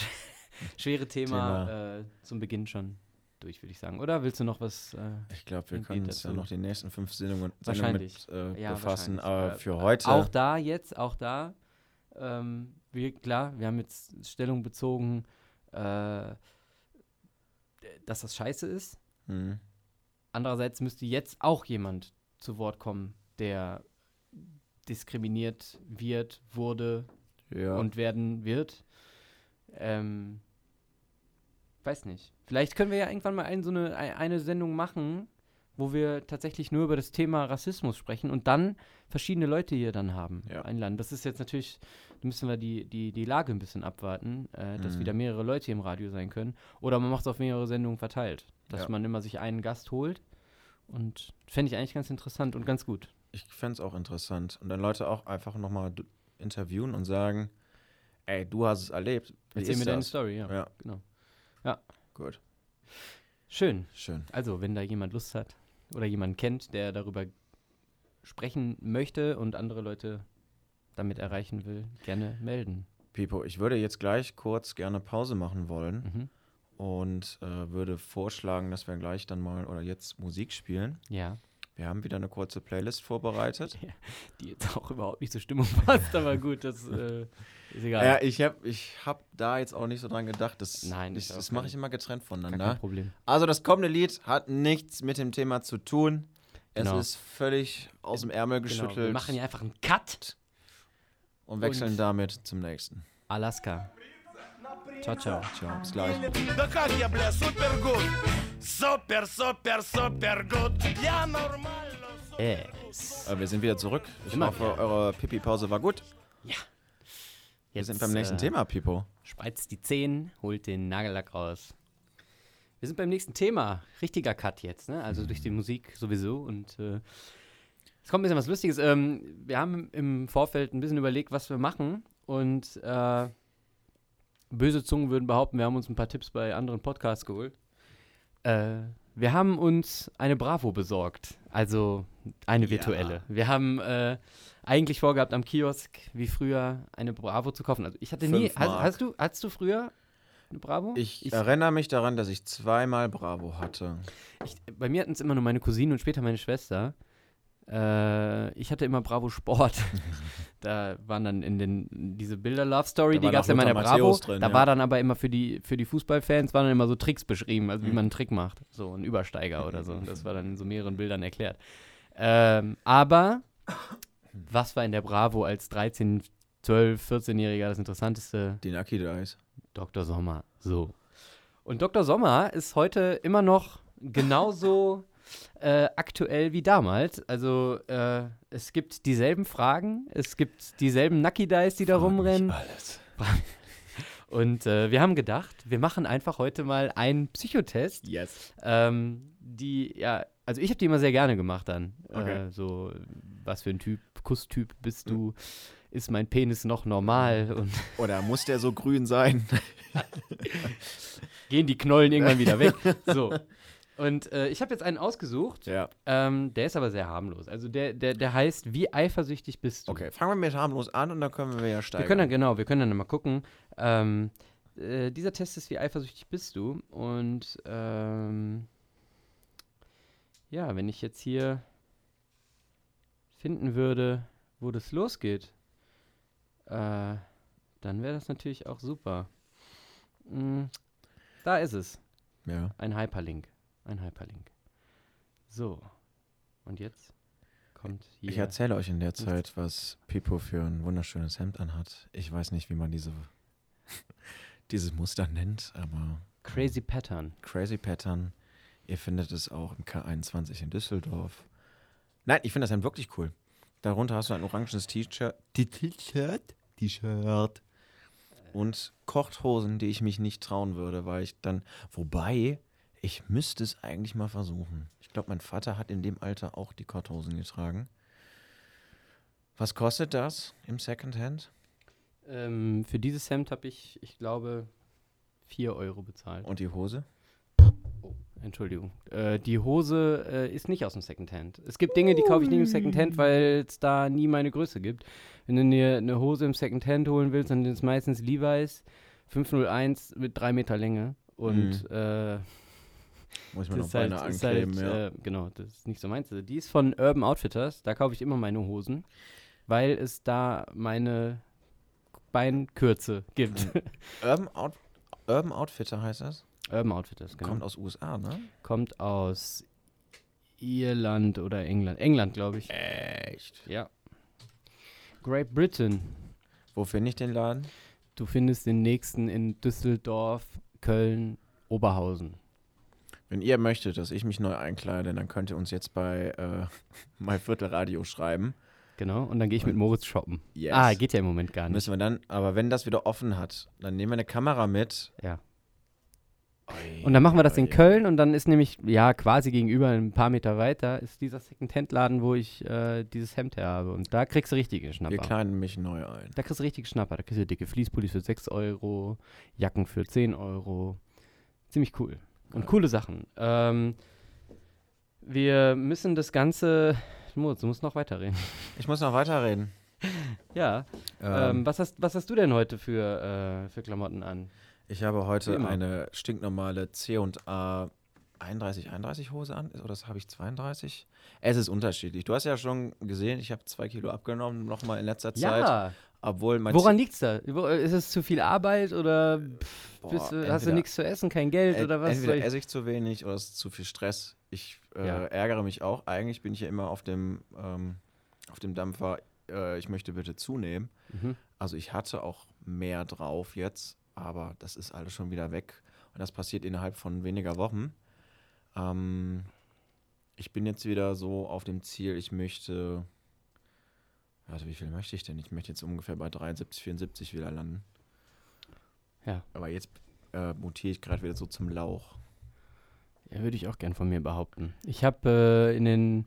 schwere Thema, Äh, zum Beginn schon durch, würde ich sagen. Oder willst du noch was? Äh, Ich glaube, wir können uns ja noch die nächsten fünf Sendungen, Sendungen Wahrscheinlich. mit äh, Ja, befassen. Aber Äh, für heute... Auch da jetzt, auch da. Ähm, wir, klar, wir haben jetzt Stellung bezogen, äh, dass das scheiße ist. Hm. Andererseits müsste jetzt auch jemand zu Wort kommen, der diskriminiert wird, wurde Ja. und werden wird. Ähm, weiß nicht. Vielleicht können wir ja irgendwann mal ein, so eine, ein- eine Sendung machen, wo wir tatsächlich nur über das Thema Rassismus sprechen und dann verschiedene Leute hier dann haben, Ja. einladen. Das ist jetzt natürlich, da müssen wir die, die, die Lage ein bisschen abwarten, äh, dass Mhm. wieder mehrere Leute hier im Radio sein können. Oder man macht es auf mehrere Sendungen verteilt, dass Ja. man immer sich einen Gast holt. Und fände ich eigentlich ganz interessant und ganz gut. Ich fände es auch interessant. Und dann Leute auch einfach nochmal interviewen und sagen, ey, du hast es erlebt. Wie Erzähl mir deine das? Story, ja. Ja, Genau. Gut. Schön. Schön. Also, wenn da jemand Lust hat oder jemand kennt, der darüber sprechen möchte und andere Leute damit erreichen will, gerne melden. Pipo, ich würde jetzt gleich kurz gerne Pause machen wollen Mhm. und äh, würde vorschlagen, dass wir gleich dann mal oder jetzt Musik spielen. Ja, Wir haben wieder eine kurze Playlist vorbereitet. die jetzt auch überhaupt nicht zur Stimmung passt, aber gut, das äh, ist egal. Ja, ich habe ich hab da jetzt auch nicht so dran gedacht. Das, Nein, ich, das mache ich immer getrennt Gar kein voneinander. Problem. Also das kommende Lied hat nichts mit dem Thema zu tun. Es Genau. ist völlig aus dem Ärmel Genau, geschüttelt wir machen hier einfach einen Cut. und wechseln und- damit zum nächsten. Alaska. Ciao, ciao. Ciao, bis gleich. Super, super, super gut. Ja, normal. Wir sind wieder zurück. Ich Immer hoffe, eure Pipi-Pause war gut. Ja. Jetzt, wir sind beim nächsten äh, Thema, Pipo. Spreizt die Zehen, holt den Nagellack raus. Wir sind beim nächsten Thema. Richtiger Cut jetzt, ne? Also durch die Musik sowieso. Und äh, es kommt ein bisschen was Lustiges. Ähm, wir haben im Vorfeld ein bisschen überlegt, was wir machen. Und äh, böse Zungen würden behaupten, wir haben uns ein paar Tipps bei anderen Podcasts geholt. Äh, wir haben uns eine Bravo besorgt. Also eine virtuelle. Wir haben äh, eigentlich vorgehabt, am Kiosk wie früher eine Bravo zu kaufen. Also ich hatte nie. Fünf Hast, Mark. hast du, hattest du früher eine Bravo? Ich, erinnere mich daran, dass ich zweimal Bravo hatte. ich, bei mir hatten es immer nur meine Cousine und später meine Schwester. Äh, ich hatte immer Bravo Sport. da waren dann in den diese Bilder Love Story, die gab es ja in meiner Lothar Bravo. Drin, da ja. war dann aber immer für die für die Fußballfans waren dann immer so Tricks beschrieben, also wie Mhm. man einen Trick macht, so ein Übersteiger oder so. Das war dann in so mehreren Bildern erklärt. Ähm, aber was war in der Bravo als 13, 12, 14-Jähriger das Interessanteste? Die Nucky Dice. Dr. Sommer. So. Und Dr. Sommer ist heute immer noch genauso äh, aktuell wie damals. Also äh, es gibt dieselben Fragen, es gibt dieselben Nucky Dice, die da rumrennen. Alles. Und äh, wir haben gedacht, wir machen einfach heute mal einen Psychotest. Yes. Ähm, die, ja, also ich habe die immer sehr gerne gemacht dann. Okay. Äh, so, was für ein Typ, Kusstyp bist du? Ist mein Penis noch normal? Und Oder muss der so grün sein? gehen die Knollen irgendwann wieder weg. So. Und äh, ich habe jetzt einen ausgesucht, ja. ähm, der ist aber sehr harmlos. Also der, der, der heißt, wie eifersüchtig bist du? Okay, fangen wir mit harmlos an und dann können wir ja steigern. Wir können dann, genau, wir können dann mal gucken. Ähm, äh, dieser Test ist, wie eifersüchtig bist du? Und ähm, ja, wenn ich jetzt hier finden würde, wo das losgeht, äh, dann wäre das natürlich auch super. Mm, da ist es. Ja. Ein Hyperlink. Ein Hyperlink. So. Und jetzt kommt hier. Ich erzähle euch in der Zeit, was Pipo für ein wunderschönes Hemd anhat. Ich weiß nicht, wie man diese, dieses Muster nennt, aber Crazy Pattern. Crazy Pattern. Ihr findet es auch im K21 in Düsseldorf. Nein, ich finde das Hemd wirklich cool. Darunter hast du ein orangenes T-Shirt. Die T-Shirt? T-Shirt. Und Kochthosen, die ich mich nicht trauen würde, weil ich dann. Wobei, ich müsste es eigentlich mal versuchen. Ich glaube, mein Vater hat in dem Alter auch die Kochthosen getragen. Was kostet das im Secondhand? Ähm, für dieses Hemd habe ich, ich glaube, 4 Euro bezahlt. Und die Hose? Entschuldigung. Äh, die Hose äh, ist nicht aus dem Secondhand. Es gibt Dinge, die kaufe ich nicht im Secondhand, weil es da nie meine Größe gibt. Wenn du dir eine Hose im Secondhand holen willst, dann sind es meistens Levi's 501 mit 3 Meter Länge. Und äh, Muss ich mir das noch halt, Beine ist ankleben, halt ja. äh, genau, das ist nicht so meins. Die ist von Urban Outfitters, da kaufe ich immer meine Hosen, weil es da meine Beinkürze gibt. Urban, Out Urban Outfitter heißt das? Urban Outfitters, genau. Kommt aus USA, ne? Kommt aus Irland oder England. England, glaube ich. Echt? Ja. Great Britain. Wo finde ich den Laden? Du findest den nächsten in Düsseldorf, Köln, Oberhausen. Wenn ihr möchtet, dass ich mich neu einkleide, dann könnt ihr uns jetzt bei äh, MyViertelRadio schreiben. Genau. Und dann gehe ich mit Moritz shoppen. Yes. Ah, geht ja im Moment gar nicht. Müssen wir dann, aber wenn das wieder offen hat, dann nehmen wir eine Kamera mit. Ja. Ui, Und dann machen wir das in ui. Köln und dann ist nämlich, ja, quasi gegenüber, ein paar Meter weiter, ist dieser Second-Hand-Laden, wo ich äh, dieses Hemd her habe. Und da kriegst du richtige Schnapper. Wir kleiden mich neu ein. Da kriegst du richtige Schnapper. Da kriegst du dicke Fließpullis für 6 Euro, Jacken für 10 Euro. Ziemlich cool. Und coole Sachen. Ähm, wir müssen das Ganze. Moritz, du musst noch weiterreden. Ich muss noch weiterreden. ja. Ähm, was, hast, was hast du denn heute für, äh, für Klamotten an? ich habe heute eine stinknormale C&A 31, 31 Hose an. Oder das habe ich 32? Es ist unterschiedlich. Du hast ja schon gesehen, ich habe zwei Kilo abgenommen, nochmal in letzter Zeit. Obwohl mein Woran liegt's da? Ist es zu viel Arbeit oder pff, Boah, du, hast du entweder- nichts zu essen, kein Geld oder was? Entweder esse ich zu wenig oder es ist zu viel Stress. Ich äh, Ja. ärgere mich auch. Eigentlich bin ich ja immer auf dem, ähm, auf dem Dampfer, äh, ich möchte bitte zunehmen. Mhm. Also ich hatte auch mehr drauf jetzt, aber das ist alles schon wieder weg. Und das passiert innerhalb von weniger Wochen. Ähm, ich bin jetzt wieder so auf dem Ziel, ich möchte. Also wie viel möchte ich denn? Ich möchte jetzt ungefähr bei 73, 74 wieder landen. Ja. Aber jetzt äh, mutiere ich gerade wieder so zum Lauch. Ja, würde ich auch gern von mir behaupten. Ich habe äh, in den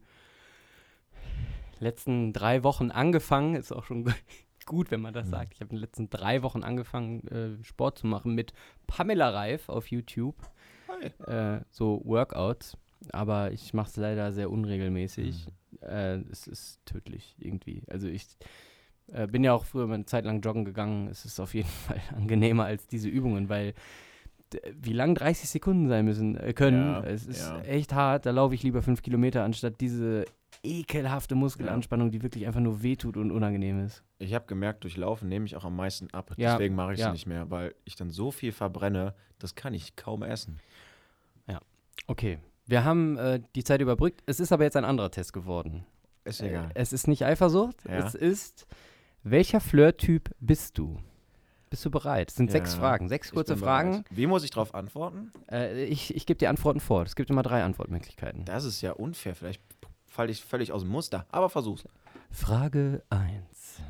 letzten drei Wochen angefangen, ist auch schon gut, wenn man das Mhm. sagt. Ich habe in den letzten drei Wochen angefangen, äh, Sport zu machen mit Pamela Reif auf YouTube. Äh, so Workouts. Aber ich mache es leider sehr unregelmäßig. Äh, es ist tödlich irgendwie. Also ich äh, bin ja auch früher mal eine Zeit lang joggen gegangen. Es ist auf jeden Fall angenehmer als diese Übungen, weil wie lang 30 Sekunden sein müssen äh, können. Ja, es ist ja. echt hart. Da laufe ich lieber fünf Kilometer, anstatt diese ekelhafte Muskelanspannung, die wirklich einfach nur wehtut und unangenehm ist. Ich habe gemerkt, durch Laufen nehme ich auch am meisten ab. Ja, Deswegen mache ich es ja. nicht mehr, weil ich dann so viel verbrenne, das kann ich kaum essen. Okay, wir haben äh, die Zeit überbrückt. Es ist aber jetzt ein anderer Test geworden. Ist Äh, egal. es ist nicht Eifersucht, Ja. es ist, welcher Flirttyp bist du? Bist du bereit? Es sind sechs Ja, Fragen, sechs kurze Fragen. bereit. Wie muss ich darauf antworten? Äh, ich ich gebe dir Antworten vor. Es gibt immer drei Antwortmöglichkeiten. Das ist ja unfair. Vielleicht falle ich völlig aus dem Muster. Aber versuch's. Frage 1.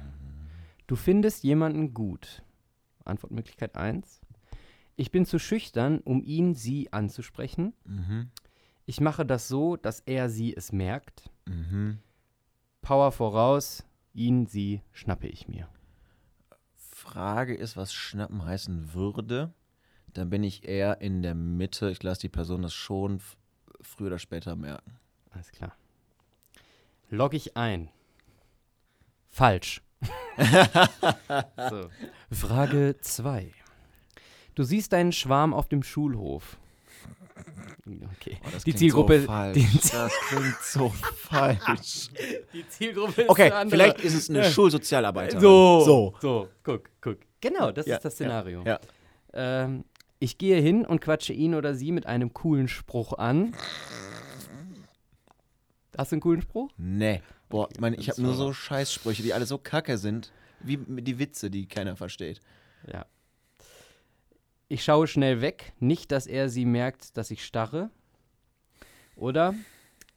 Du findest jemanden gut. Antwortmöglichkeit 1. Ich bin zu schüchtern, um ihn, sie anzusprechen. Mhm. Ich mache das so, dass er, sie es merkt. Mhm. Power voraus, ihn, sie schnappe ich mir. Frage ist, was schnappen heißen würde. Dann bin ich eher in der Mitte. Ich lasse die Person das schon früher oder später merken. Alles klar. Log ich ein. Falsch. so. Frage 2. Du siehst deinen Schwarm auf dem Schulhof. Okay. Oh, Die Zielgruppe- So falsch. die- das klingt so falsch. Die Zielgruppe ist Okay, eine andere. vielleicht ist es eine Schulsozialarbeiterin. So, So. so, guck, guck. Genau, das Ja, ist das ja, Szenario. ja. Ähm, ich gehe hin und quatsche ihn oder sie mit einem coolen Spruch an. Hast du einen coolen Spruch? Nee. Boah, Okay, meine, ich habe nur so Scheißsprüche, die alle so kacke sind, wie die Witze, die keiner versteht. Ja. Ich schaue schnell weg, nicht, dass er sie merkt, dass ich starre. Oder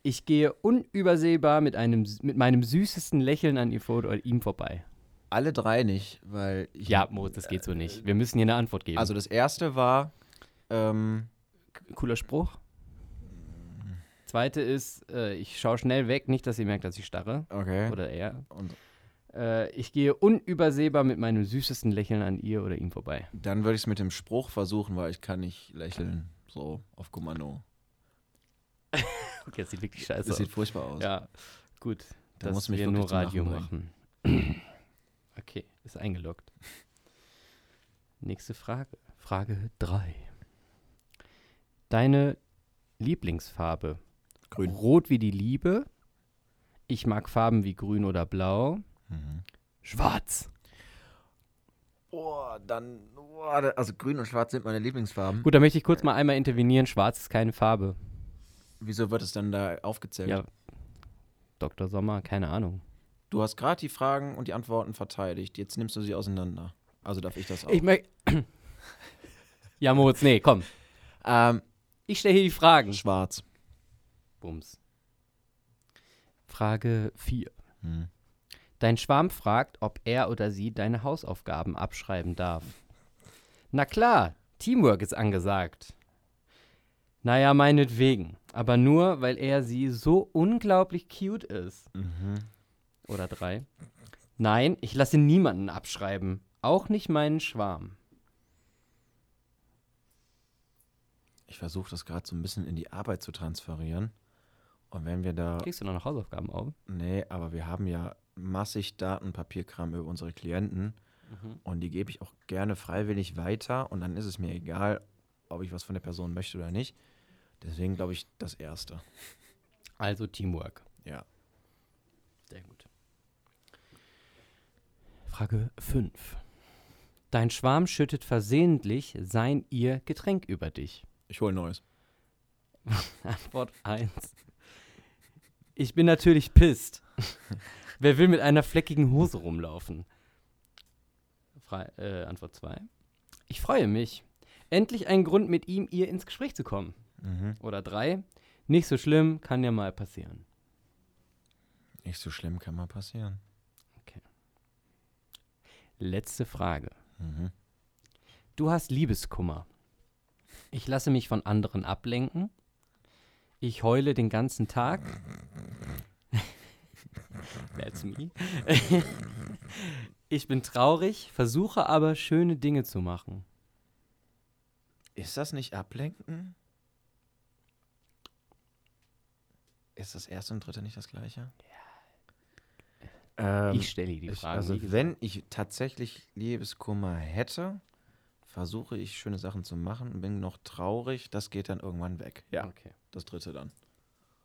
ich gehe unübersehbar mit, einem, mit meinem süßesten Lächeln an ihr vor, oder ihm vorbei. Alle drei nicht, weil ich. Ja, Moritz, das geht so nicht. Wir müssen hier eine Antwort geben. Also das erste war, ähm, cooler Spruch. Zweite ist, äh, ich schaue schnell weg, nicht, dass sie merkt, dass ich starre. okay. Oder er. Und Äh, ich gehe unübersehbar mit meinem süßesten Lächeln an ihr oder ihm vorbei. dann würde ich es mit dem Spruch versuchen, weil ich kann nicht lächeln, so auf Kommando. Okay, das sieht wirklich scheiße Das aus. sieht furchtbar aus. Ja, gut. Da du mich wir nur Radio machen. okay, ist eingeloggt. Nächste Frage. Frage 3. Deine Lieblingsfarbe? Grün. Rot wie die Liebe. Ich mag Farben wie grün oder blau. Mhm. Schwarz. Oh, dann, oh, da- also grün und schwarz sind meine Lieblingsfarben. Gut, da möchte ich kurz mal einmal intervenieren. Schwarz ist keine Farbe. Wieso wird es dann da aufgezählt? Ja, Dr. Sommer, keine Ahnung. Du hast gerade die Fragen und die Antworten verteidigt. Jetzt nimmst du sie auseinander. Also darf ich das auch. Ich möchte. ja, Moritz, nee, komm. ähm, Ich stelle hier die Fragen. schwarz. Bums. Frage 4. Hm. Dein Schwarm fragt, ob er oder sie deine Hausaufgaben abschreiben darf. Na klar, Teamwork ist angesagt. Naja, meinetwegen. Aber nur, weil er sie so unglaublich cute ist. Mhm. Oder drei. Nein, ich lasse niemanden abschreiben. Auch nicht meinen Schwarm. Ich versuche das gerade so ein bisschen in die Arbeit zu transferieren. Und wenn wir da. Kriegst du noch Hausaufgaben auf? Nee, aber wir haben ja massig Datenpapierkram über unsere Klienten. Und die gebe ich auch gerne freiwillig weiter. Und dann ist es mir egal, ob ich was von der Person möchte oder nicht. Deswegen glaube ich das Erste. Also Teamwork. Ja. Sehr gut. Frage 5. Dein Schwarm schüttet versehentlich sein ihr Getränk über dich. Ich hole Neues. Antwort 1. Ich bin natürlich pisst. Wer will mit einer fleckigen Hose rumlaufen? Fre äh, Antwort 2. Ich freue mich. Endlich ein Grund, mit ihm, ihr ins Gespräch zu kommen. Mhm. Oder 3. Nicht so schlimm, kann ja mal passieren. Nicht so schlimm kann mal passieren. Letzte Frage. Mhm. Du hast Liebeskummer. Ich lasse mich von anderen ablenken. Ich heule den ganzen Tag. That's me. ich bin traurig, versuche aber schöne Dinge zu machen. Ist das nicht ablenken? Ist das erste und dritte nicht das gleiche? Ja. Ähm, ich stelle die ich, Frage. also wenn ich tatsächlich Liebeskummer hätte, versuche ich schöne Sachen zu machen und bin noch traurig. Das geht dann irgendwann weg. Ja, Okay. das dritte dann.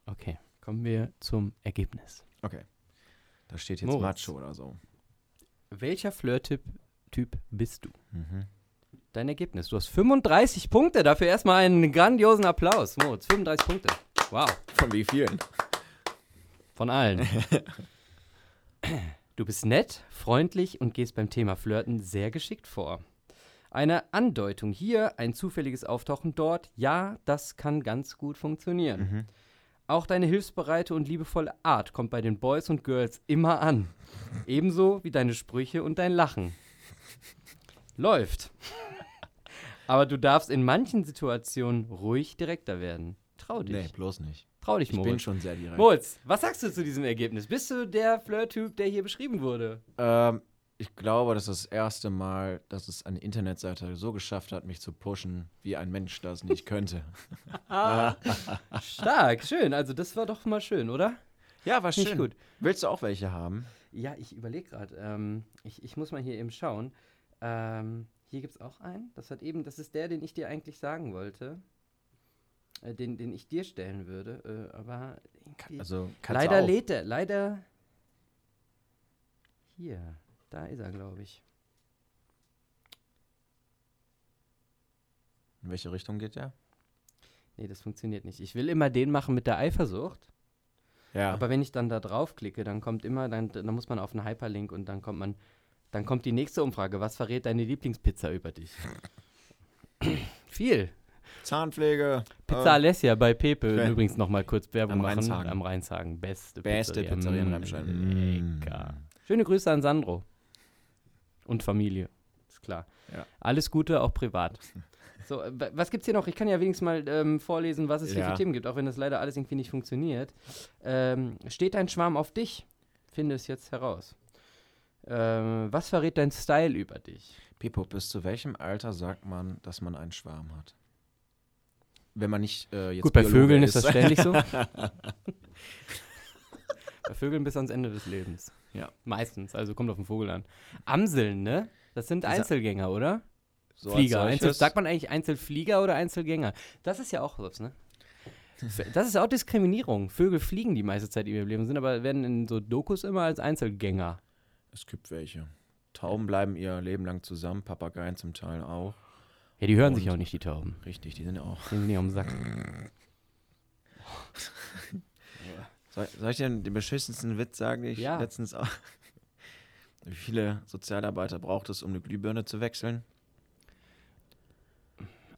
okay, kommen wir zum Ergebnis. Okay. Da steht jetzt Moritz. Macho oder so. Welcher Flirt-Typ Typ bist du? Mhm. Dein Ergebnis. Du hast 35 Punkte. Dafür erstmal einen grandiosen Applaus. Moritz, 35 Punkte. Wow. Von wie vielen? Von allen. Du bist nett, freundlich und gehst beim Thema Flirten sehr geschickt vor. Eine Andeutung hier, ein zufälliges Auftauchen dort, ja, das kann ganz gut funktionieren. Mhm. Auch deine hilfsbereite und liebevolle Art kommt bei den Boys und Girls immer an. Ebenso wie deine Sprüche und dein Lachen. Läuft. Aber du darfst in manchen Situationen ruhig direkter werden. Trau dich. Nee, bloß nicht. Trau dich, Ich bin Moritz. schon sehr direkt. Moritz, was sagst du zu diesem Ergebnis? Bist du der Flirt-Typ, der hier beschrieben wurde? Ähm, ich glaube, das ist das erste Mal, dass es eine Internetseite so geschafft hat, mich zu pushen, wie ein Mensch das nicht könnte. Stark, schön. Also das war doch mal schön, oder? ja, war Nicht gut. Willst du auch welche haben? Ja, ich überlege gerade. Ähm, ich, ich muss mal hier eben schauen. Ähm, hier gibt es auch einen. Das hat eben, das ist der, den ich dir eigentlich sagen wollte. Äh, den, den ich dir stellen würde. Äh, aber Also, leider lädt er. Leider. Hier, da ist er, glaube ich. In welche Richtung geht der? Nee, das funktioniert nicht. Ich will immer den machen mit der Eifersucht. Ja. Aber wenn ich dann da draufklicke, dann kommt immer, dann, dann muss man auf einen Hyperlink und dann kommt man, dann kommt die nächste Umfrage. Was verrät deine Lieblingspizza über dich? Viel. Zahnpflege. Pizza Alessia bei Pepe. Übrigens nochmal kurz Werbung Am machen. Rheinshagen. Am Rheinshagen. Beste, Beste Pizzeria in Mm, Remscheid. Lecker. Schöne Grüße an Sandro. Und Familie. Ist klar. Ja. Alles Gute, auch privat. So, wa- was gibt's hier noch? Ich kann ja wenigstens mal ähm, vorlesen, was es hier Ja. für Themen gibt, auch wenn das leider alles irgendwie nicht funktioniert. Ähm, steht ein Schwarm auf dich? Finde es jetzt heraus. Ähm, was verrät dein Style über dich? Pipo, bis zu welchem Alter sagt man, dass man einen Schwarm hat? Wenn man nicht äh, jetzt Gut, bei Biologe Vögeln ist das ständig so. bei Vögeln bis ans Ende des Lebens. Ja. Meistens, also kommt auf den Vogel an. Amseln, ne? Das sind Einzelgänger, oder? So Flieger. Einzel, sagt man eigentlich Einzelflieger oder Einzelgänger? Das ist ja auch was, ne? Das ist auch Diskriminierung. Vögel fliegen die meiste Zeit in ihrem Leben, sind aber werden in so Dokus immer als Einzelgänger. Es gibt welche. Tauben bleiben ihr Leben lang zusammen, Papageien zum Teil auch. Ja, die hören sich Und- auch nicht, die Tauben. Richtig, die sind auch. Die sind nicht am Sack. Soll, soll ich dir den beschissensten Witz sagen, den ich Ja. letztens auch. Wie viele Sozialarbeiter braucht es, um eine Glühbirne zu wechseln?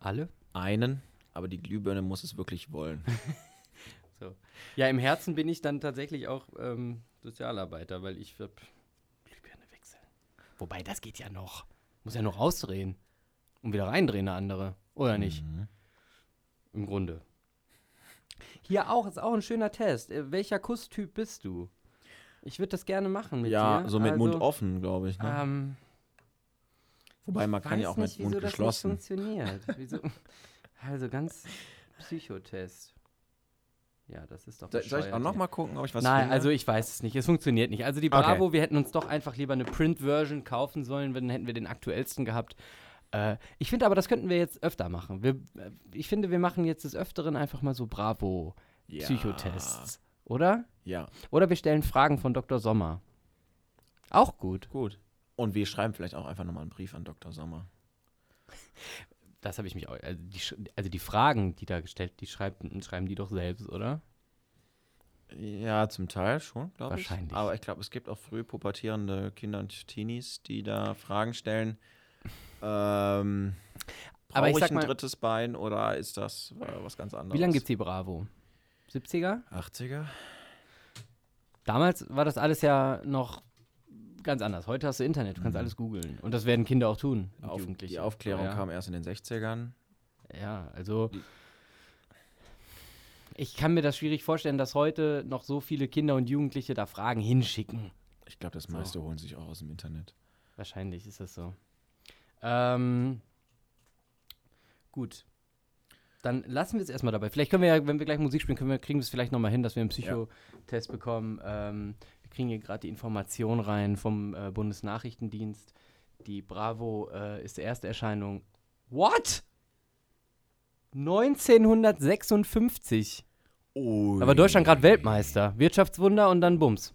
Alle? Einen, aber die Glühbirne muss es wirklich wollen. So. Ja, im Herzen bin ich dann tatsächlich auch ähm, Sozialarbeiter, weil ich hab Glühbirne wechseln. Wobei, das geht ja noch. Muss ja noch ausdrehen. Und wieder reindrehen, eine andere. Oder nicht? Mhm. Im Grunde. Hier auch, ist auch ein schöner Test. Äh, welcher Kusstyp bist du? Ich würde das gerne machen mit Ja, dir. so mit also, Mund offen, glaube ich. Ne? Ähm, Wobei man kann ja auch mit nicht, Mund wieso geschlossen. Das nicht funktioniert. Also ganz Psychotest. Ja, das ist doch Soll soll ich auch noch hier. mal gucken, ob ich was Nein, finde? also ich weiß es nicht. Es funktioniert nicht. Also die Okay. Bravo, wir hätten uns doch einfach lieber eine Print-Version kaufen sollen, dann hätten wir den aktuellsten gehabt. Äh, ich finde aber, das könnten wir jetzt öfter machen. Wir, äh, ich finde, wir machen jetzt des Öfteren einfach mal so Bravo-Psychotests. Oder? Ja, Oder wir stellen Fragen von Dr. Sommer. Auch gut. gut. Und wir schreiben vielleicht auch einfach nochmal einen Brief an Dr. Sommer. Das habe ich mich auch. Also die, also die Fragen, die da gestellt, die schreibt, schreiben die doch selbst, oder? Ja, zum Teil schon, glaube ich. Wahrscheinlich. Aber ich glaube, es gibt auch früh pubertierende Kinder und Teenies, die da Fragen stellen. Ähm, Aber ich sag ein mal- drittes Bein oder ist das äh, was ganz anderes? Wie lange gibt es die Bravo? 70er? 80er? Damals war das alles ja noch ganz anders. Heute hast du Internet, du kannst Mhm. alles googeln. Und das werden Kinder auch tun. Auf, die Aufklärung ja. kam erst in den 60ern. Ja, also. Die- Ich kann mir das schwierig vorstellen, dass heute noch so viele Kinder und Jugendliche da Fragen hinschicken. Ich glaube, das meiste holen sich auch aus dem Internet. Wahrscheinlich ist das so. Ähm, gut. Dann lassen wir es erstmal dabei. Vielleicht können wir ja, wenn wir gleich Musik spielen, können wir, kriegen wir es vielleicht nochmal hin, dass wir einen Psychotest bekommen. Ähm, wir kriegen hier gerade die Information rein vom äh, Bundesnachrichtendienst. Die Bravo äh, ist die erste Erscheinung. What? 1956. Oh. Da war Deutschland gerade Weltmeister. Wirtschaftswunder und dann Bums.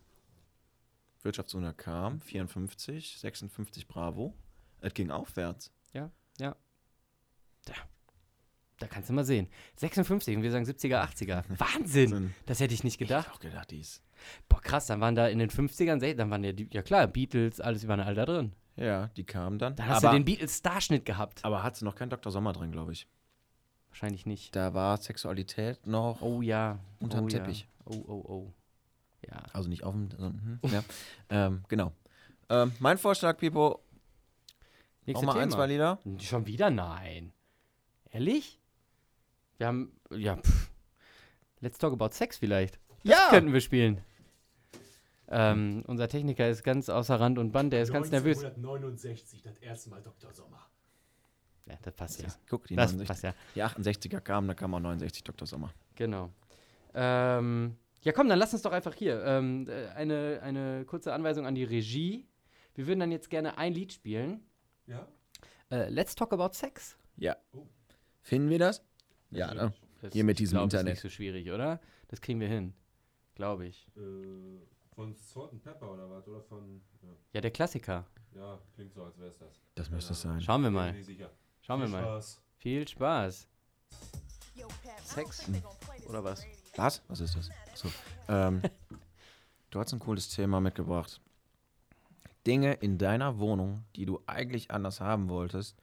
Wirtschaftswunder kam, 54, 56 Bravo. Es ging aufwärts. Da kannst du mal sehen. 56 und wir sagen 70er, 80er. Wahnsinn! Das hätte ich nicht Ich gedacht. hab auch gedacht, die ist. Boah, krass, dann waren da in den 50ern, sech- dann waren ja, die, ja klar, Beatles, alles über alle da drin. Ja, die kam dann. Dann hast aber, du den Beatles-Starschnitt gehabt. aber hat sie noch keinen Dr. Sommer drin, glaube ich. Wahrscheinlich nicht. Da war Sexualität noch. Oh ja. Unterm oh, Teppich. Ja. Oh, oh, oh. Ja. Also nicht auf dem. sondern, hm, ja. ähm, genau. Ähm, mein Vorschlag, Pipo, Nächste noch mal ein, zwei Lieder. Schon wieder? Nein. Ehrlich? Wir haben, ja, pff. Let's Talk About Sex vielleicht. Ja! Könnten wir spielen. Ähm, unser Techniker ist ganz außer Rand und Band, der ist ganz nervös. 1969, das erste Mal Dr. Sommer. Ja, das passt ja. Guck, die, Das 69, passt ja. die 68er kamen, da kam auch 69 Dr. Sommer. Genau. Ähm, ja, komm, dann lass uns doch einfach hier ähm, äh, eine, eine kurze Anweisung an die Regie. Wir würden dann jetzt gerne ein Lied spielen. Ja? Äh, Let's Talk About Sex. Ja. Oh. Finden wir das? Ja, ne? Das, Hier mit ich diesem glaub, Internet. Ist nicht so schwierig, oder? Das kriegen wir hin. Glaube ich. Äh, von Salt and Pepper oder was? Oder von. Ja, Ja, der Klassiker. ja klingt so, als wäre es das. Das müsste es sein. Schauen wir mal. Schauen wir Viel mal. Spaß. Viel Spaß. Sex? Oder was? Was? Was ist das? So. Ähm, du hast ein cooles Thema mitgebracht. Dinge in deiner Wohnung, die du eigentlich anders haben wolltest,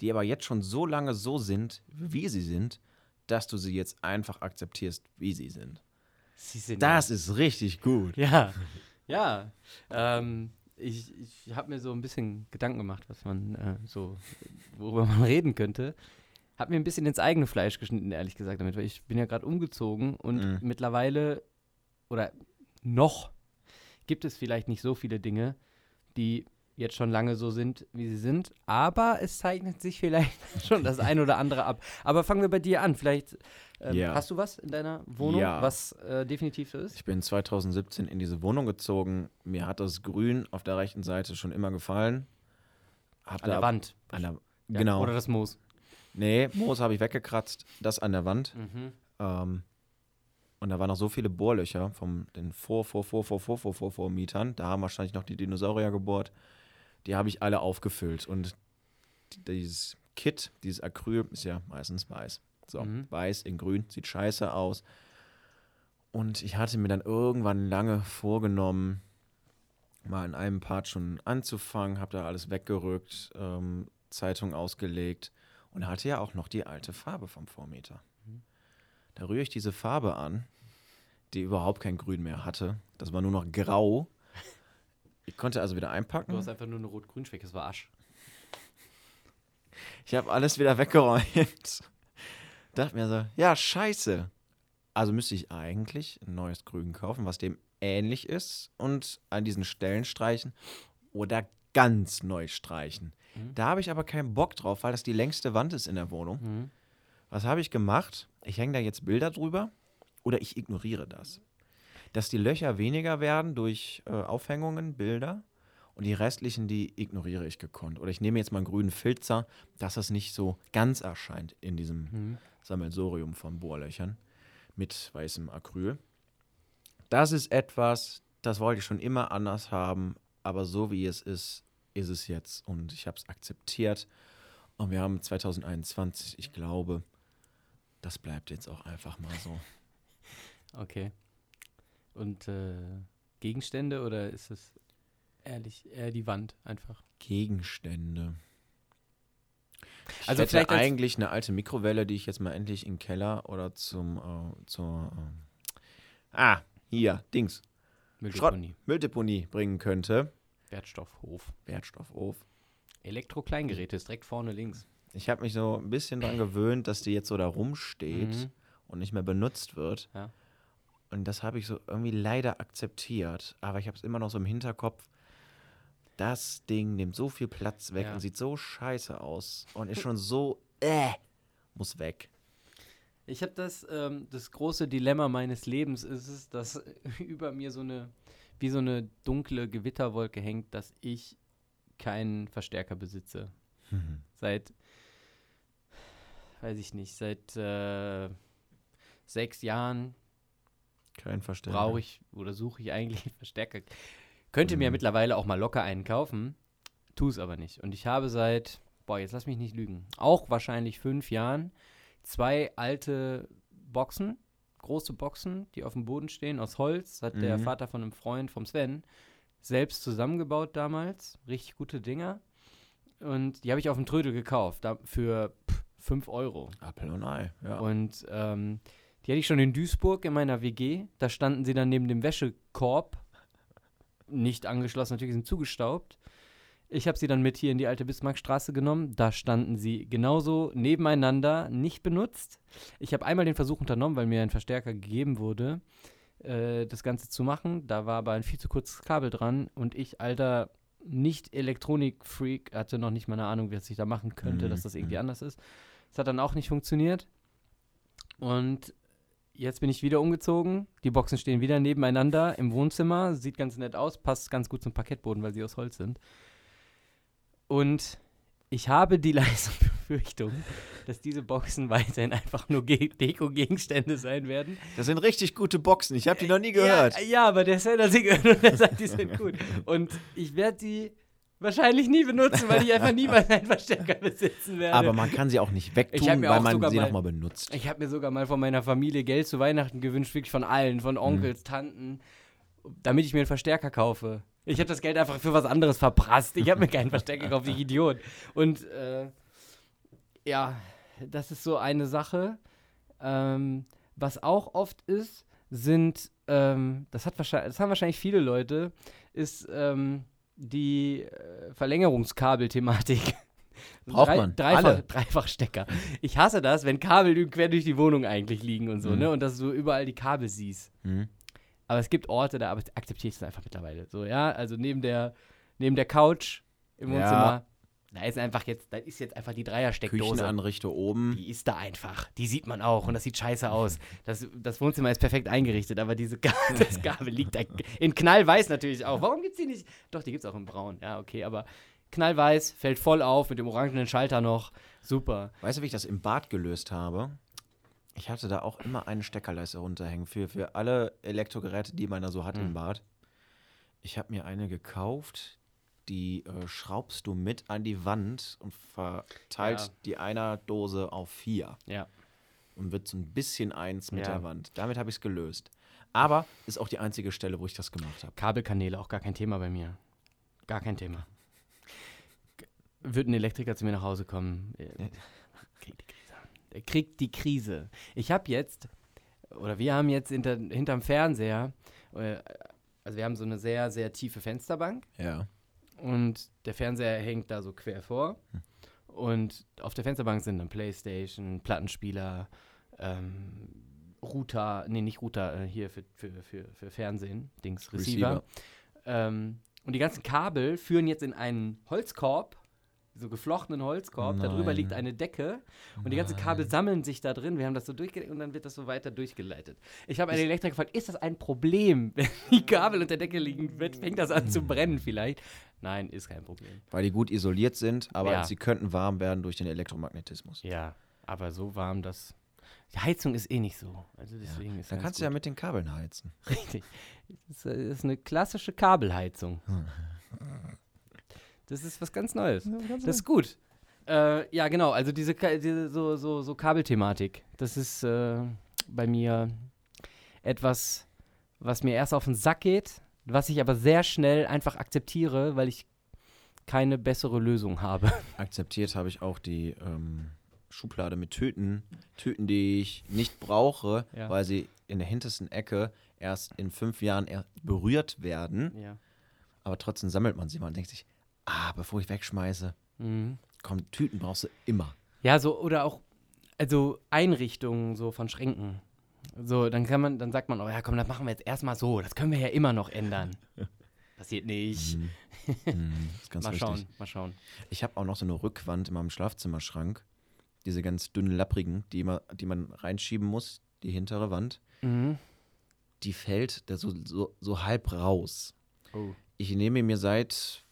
die aber jetzt schon so lange so sind, wie sie sind, dass du sie jetzt einfach akzeptierst, wie sie sind. Sie sind Das ist richtig gut. Ja, ja. Ähm, ich ich habe mir so ein bisschen Gedanken gemacht, was man äh, so, worüber man reden könnte. Hab mir ein bisschen ins eigene Fleisch geschnitten, ehrlich gesagt, damit, weil ich bin ja gerade umgezogen und Mhm. mittlerweile oder noch gibt es vielleicht nicht so viele Dinge, die jetzt schon lange so sind, wie sie sind, aber es zeichnet sich vielleicht schon das ein oder andere ab. Aber fangen wir bei dir an. Vielleicht ähm, Ja. hast du was in deiner Wohnung, Ja. was äh, definitiv so ist? Ich bin 2017 in diese Wohnung gezogen. Mir hat das Grün auf der rechten Seite schon immer gefallen. Hab An der Wand. An der, Ja, genau. Oder das Moos. Nee, Moos habe ich weggekratzt. Das an der Wand. Mhm. Ähm, und da waren noch so viele Bohrlöcher vom den vor, vor, vor, vor, vor, vor, vor, vor Mietern. Da haben wahrscheinlich noch die Dinosaurier gebohrt. Die habe ich alle aufgefüllt. Und dieses Kit, dieses Acryl, ist ja meistens weiß. So, Mhm. weiß in grün, sieht scheiße aus. Und ich hatte mir dann irgendwann lange vorgenommen, mal in einem Part schon anzufangen, habe da alles weggerückt, ähm, Zeitung ausgelegt und hatte ja auch noch die alte Farbe vom Vormeter. Da rühre ich diese Farbe an, die überhaupt kein Grün mehr hatte. Das war nur noch grau. Ich konnte also wieder einpacken. Du hast einfach nur eine Rot-Grün-Schwäche, das war Asch. Ich habe alles wieder weggeräumt. Dachte mir so, ja, scheiße. Also müsste ich eigentlich ein neues Grün kaufen, was dem ähnlich ist und an diesen Stellen streichen oder ganz neu streichen. Mhm. Da habe ich aber keinen Bock drauf, weil das die längste Wand ist in der Wohnung. Mhm. Was habe ich gemacht? Ich hänge da jetzt Bilder drüber oder ich ignoriere das. Dass die Löcher weniger werden durch äh, Aufhängungen, Bilder und die restlichen, die ignoriere ich gekonnt. Oder ich nehme jetzt mal einen grünen Filzer, dass das nicht so ganz erscheint in diesem Mhm. Sammelsorium von Bohrlöchern mit weißem Acryl. Das ist etwas, das wollte ich schon immer anders haben, aber so wie es ist, ist es jetzt und ich habe es akzeptiert. Und wir haben 2021, ich glaube, das bleibt jetzt auch einfach mal so. Okay. Und äh, Gegenstände oder ist es ehrlich eher die Wand einfach? Gegenstände. Ich Also hätte vielleicht als- eigentlich eine alte Mikrowelle, die ich jetzt mal endlich in den Keller oder zum äh, zur äh, ah hier Dings Mülldeponie. Mülldeponie bringen könnte. Wertstoffhof. Wertstoffhof. Elektro-Kleingeräte ist direkt vorne links. Ich habe mich so ein bisschen dran gewöhnt, dass die jetzt so da rumsteht Mhm. und nicht mehr benutzt wird. Ja. Und das habe ich so irgendwie leider akzeptiert. Aber ich habe es immer noch so im Hinterkopf. Das Ding nimmt so viel Platz weg Ja. und sieht so scheiße aus und ist schon so, äh, muss weg. Ich habe das, ähm, das große Dilemma meines Lebens ist es, dass über mir so eine, wie so eine dunkle Gewitterwolke hängt, dass ich keinen Verstärker besitze. Seit, weiß ich nicht, seit äh, sechs Jahren Kein Verständnis. brauche ich oder suche ich eigentlich einen Verstärker. Könnte mir Mhm. mittlerweile auch mal locker einen kaufen, tu es aber nicht. Und ich habe seit, boah, jetzt lass mich nicht lügen, auch wahrscheinlich fünf Jahren zwei alte Boxen, große Boxen, die auf dem Boden stehen, aus Holz, hat der Mhm. Vater von einem Freund, vom Sven, selbst zusammengebaut damals. Richtig gute Dinger. Und die habe ich auf dem Trödel gekauft, da, für 5 Euro. Apfel und Ei, ja. Und ähm, die hatte ich schon in Duisburg in meiner WG. Da standen sie dann neben dem Wäschekorb. Nicht angeschlossen, natürlich sind zugestaubt. Ich habe sie dann mit hier in die alte Bismarckstraße genommen. Da standen sie genauso nebeneinander, nicht benutzt. Ich habe einmal den Versuch unternommen, weil mir ein Verstärker gegeben wurde, äh, das Ganze zu machen. Da war aber ein viel zu kurzes Kabel dran und ich, alter Nicht-Elektronik-Freak, hatte noch nicht mal eine Ahnung, was ich da machen könnte, Mhm, dass das irgendwie mhm. anders ist. Das hat dann auch nicht funktioniert. Und jetzt bin ich wieder umgezogen. Die Boxen stehen wieder nebeneinander im Wohnzimmer. Sieht ganz nett aus, passt ganz gut zum Parkettboden, weil sie aus Holz sind. Und ich habe die leise Befürchtung, dass diese Boxen weiterhin einfach nur Ge Deko-Gegenstände sein werden. Das sind richtig gute Boxen. Ich habe die noch nie gehört. Ja, ja aber der hat sie gehört und der sagt, die sind gut. Und ich werde die wahrscheinlich nie benutzen, weil ich einfach niemals einen Verstärker besitzen werde. Aber man kann sie auch nicht Ich wegtun, weil man sie mal- nochmal benutzt. Ich habe mir sogar mal von meiner Familie Geld zu Weihnachten gewünscht, wirklich von allen, von Onkels, Tanten, damit ich mir einen Verstärker kaufe. Ich habe das Geld einfach für was anderes verprasst. Ich habe mir keinen Verstärker gekauft, ich Idiot. Und äh, ja, das ist so eine Sache. Ähm, was auch oft ist, sind, ähm, das, hat wahrscheinlich, das haben wahrscheinlich viele Leute, ist ähm, die äh, Verlängerungskabel-Thematik. Braucht man. Dreifach, Alle. Dreifachstecker. Ich hasse das, wenn Kabel quer durch die Wohnung eigentlich liegen und so, Mhm. ne? Und dass du überall die Kabel siehst. Hm. Aber es gibt Orte, da akzeptiere ich es einfach mittlerweile. So, ja, also neben der, neben der Couch im Ja. Da ist einfach jetzt, da ist jetzt einfach die Dreiersteckdose. Küchenanrichte oben. Die ist da einfach. Die sieht man auch und das sieht scheiße aus. Das, das Wohnzimmer ist perfekt eingerichtet, aber diese Ga das Gabel liegt da in knallweiß natürlich auch. Warum gibt's die nicht? Doch, die gibt's auch in braun. Ja, okay, aber knallweiß, fällt voll auf mit dem orangenen Schalter noch. Super. Weißt du, wie ich das im Bad gelöst habe? Ich hatte da auch immer eine Steckerleiste runterhängen für, für alle Elektrogeräte, die man da so hat Mhm. im Bad. Ich habe mir eine gekauft, die äh, schraubst du mit an die Wand und verteilt Ja. die einer Dose auf vier Ja. und wird so ein bisschen eins mit Ja. der Wand. Damit habe ich es gelöst. Aber ist auch die einzige Stelle, wo ich das gemacht habe. Kabelkanäle, auch gar kein Thema bei mir. Gar kein Thema. Wird ein Elektriker zu mir nach Hause kommen, äh, kriegt die Krise. Kriegt die Krise. Ich habe jetzt, oder wir haben jetzt hinter, hinterm Fernseher, äh, also wir haben so eine sehr, sehr tiefe Fensterbank Ja. Und der Fernseher hängt da so quer vor. Und auf der Fensterbank sind dann Playstation, Plattenspieler, ähm, Router, nee, nicht Router, äh, hier für, für, für, für Fernsehen, Dings, Receiver. Ähm, und die ganzen Kabel führen jetzt in einen Holzkorb, so geflochtenen Holzkorb. Darüber Nein. liegt eine Decke und die ganzen Kabel sammeln sich da drin. Wir haben das so durchgeleitet und dann wird das so weiter durchgeleitet. Ich habe einen Elektriker gefragt, ist das ein Problem, wenn die Kabel unter der Decke liegen? Wird, fängt das an zu brennen vielleicht? Nein, ist kein Problem. Weil die gut isoliert sind, aber Ja. sie könnten warm werden durch den Elektromagnetismus. Ja, aber so warm, dass die Heizung ist eh nicht so. Also deswegen ist Dann kannst du ja gut. mit den Kabeln heizen. Richtig. Das ist, äh, ist eine klassische Kabelheizung. Das ist was ganz Neues. Das ist gut. Äh, ja, genau. Also diese, diese so, so, so Kabelthematik. Das ist äh, bei mir etwas, was mir erst auf den Sack geht, was ich aber sehr schnell einfach akzeptiere, weil ich keine bessere Lösung habe. Akzeptiert habe ich auch die ähm, Schublade mit Tüten. Tüten, die ich nicht brauche, Ja. weil sie in der hintersten Ecke erst in fünf Jahren er berührt werden. Ja. Aber trotzdem sammelt man sie mal und denkt sich, ah, bevor ich wegschmeiße, Mhm. komm, Tüten brauchst du immer. Ja, so, oder auch, also Einrichtungen so von Schränken. So, dann kann man, dann sagt man, oh ja, komm, das machen wir jetzt erstmal so. Das können wir ja immer noch ändern. Passiert nicht. Mhm. Mhm, Mal richtig. schauen, mal schauen. Ich habe auch noch so eine Rückwand in meinem Schlafzimmerschrank. Diese ganz dünnen, lapprigen, die, immer, die man reinschieben muss, die hintere Wand. Mhm. Die fällt da so, so, so halb raus. Oh. Ich nehme mir seit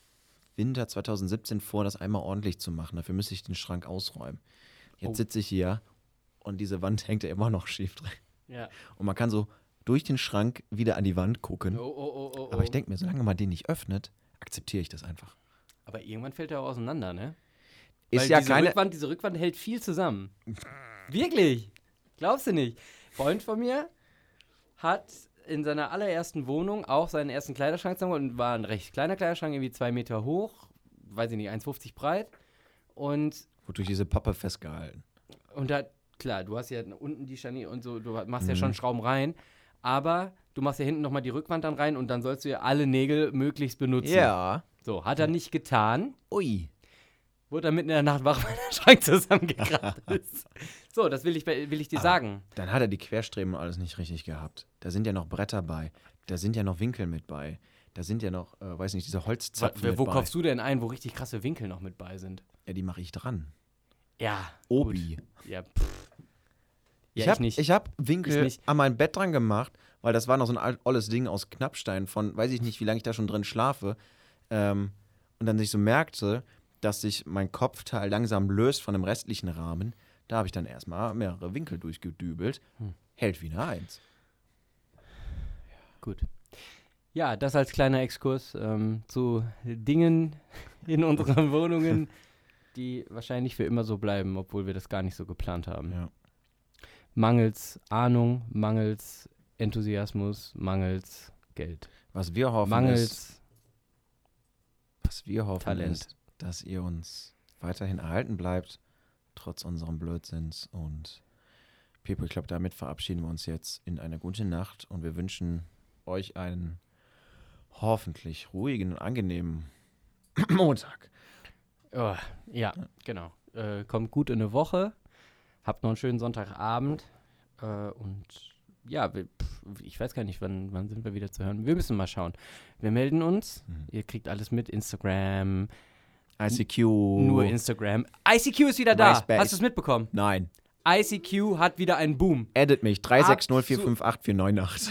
Winter 2017 vor, das einmal ordentlich zu machen. Dafür müsste ich den Schrank ausräumen. Jetzt Oh. sitze ich hier und diese Wand hängt ja immer noch schief drin. Ja. Und man kann so durch den Schrank wieder an die Wand gucken. Oh, oh, oh, oh, Aber ich oh. denke mir, solange man den nicht öffnet, akzeptiere ich das einfach. Aber irgendwann fällt er auch auseinander, ne? Ist Weil ja diese keine. Rückwand, diese Rückwand hält viel zusammen. Wirklich? Glaubst du nicht? Freund von mir hat in seiner allerersten Wohnung auch seinen ersten Kleiderschrank zusammen und war ein recht kleiner Kleiderschrank, irgendwie zwei Meter hoch, weiß ich nicht, 1,50 breit. Und, Wodurch diese Pappe festgehalten. und da, klar, du hast ja unten die Scharnier und so, du machst ja Mhm. schon Schrauben rein, aber du machst ja hinten nochmal die Rückwand dann rein und dann sollst du ja alle Nägel möglichst benutzen. Ja. So, hat er nicht getan. Ui. Wurde er mitten in der Nacht wach, weil der Schrank zusammengekracht ist. So, das will ich, bei- will ich dir Ah. sagen. Dann hat er die Querstreben und alles nicht richtig gehabt. Da sind ja noch Bretter bei. Da sind ja noch Winkel mit bei. Da sind ja noch, äh, weiß nicht, diese Holzzapfen Wo, mit wo bei. kaufst du denn ein, wo richtig krasse Winkel noch mit bei sind? Ja, die mache ich dran. Ja. Obi. Gut. Ja, pff. Ja, ich habe nicht. ich hab Winkel Ich an mein Bett dran gemacht, weil das war noch so ein alt, olles Ding aus Knappstein von, weiß ich nicht, wie lange ich da schon drin schlafe. Ähm, und dann sich so merkte, dass sich mein Kopfteil langsam löst von dem restlichen Rahmen. Da habe ich dann erstmal mehrere Winkel durchgedübelt. Hm. Hält wie eine Eins. Gut. Ja, das als kleiner Exkurs ähm, zu Dingen in unseren Wohnungen, die wahrscheinlich für immer so bleiben, obwohl wir das gar nicht so geplant haben. Ja. Mangels Ahnung, mangels Enthusiasmus, mangels Geld. Was wir hoffen ist, Mangels was wir hoffen Talent. ist, dass ihr uns weiterhin erhalten bleibt, trotz unserem Blödsinns. Und Pepe, ich glaube, damit verabschieden wir uns jetzt in eine gute Nacht und wir wünschen euch einen hoffentlich ruhigen und angenehmen Montag. Oh, ja, genau. Äh, kommt gut in eine Woche. Habt noch einen schönen Sonntagabend. Äh, und ja, wir, pff, ich weiß gar nicht, wann, wann sind wir wieder zu hören. Wir müssen mal schauen. Wir melden uns. Mhm. Ihr kriegt alles mit. Instagram. ICQ. Nur Instagram. ICQ ist wieder da. MySpace. Hast du es mitbekommen? Nein. ICQ hat wieder einen Boom. Edit mich. 360458498.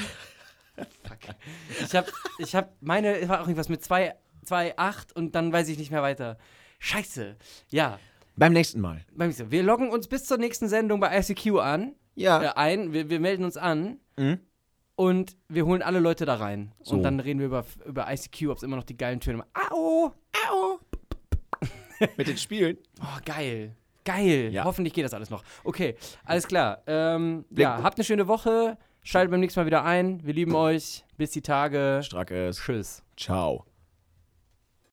Ich habe ich hab meine, war auch irgendwas mit 2,8 und dann weiß ich nicht mehr weiter. Scheiße. Ja. Beim nächsten Mal. Wir loggen uns bis zur nächsten Sendung bei ICQ an. Ja. äh, ein, wir, wir melden uns an Mhm. und wir holen alle Leute da rein. So. Und dann reden wir über, über ICQ, ob es immer noch die geilen Töne macht. Au! Au! Mit den Spielen. Oh, geil. Geil. Ja. Hoffentlich geht das alles noch. Okay, alles klar. Ähm, ja, habt eine schöne Woche. Schaltet beim nächsten Mal wieder ein. Wir lieben euch. Bis die Tage. Strackes. Tschüss. Ciao.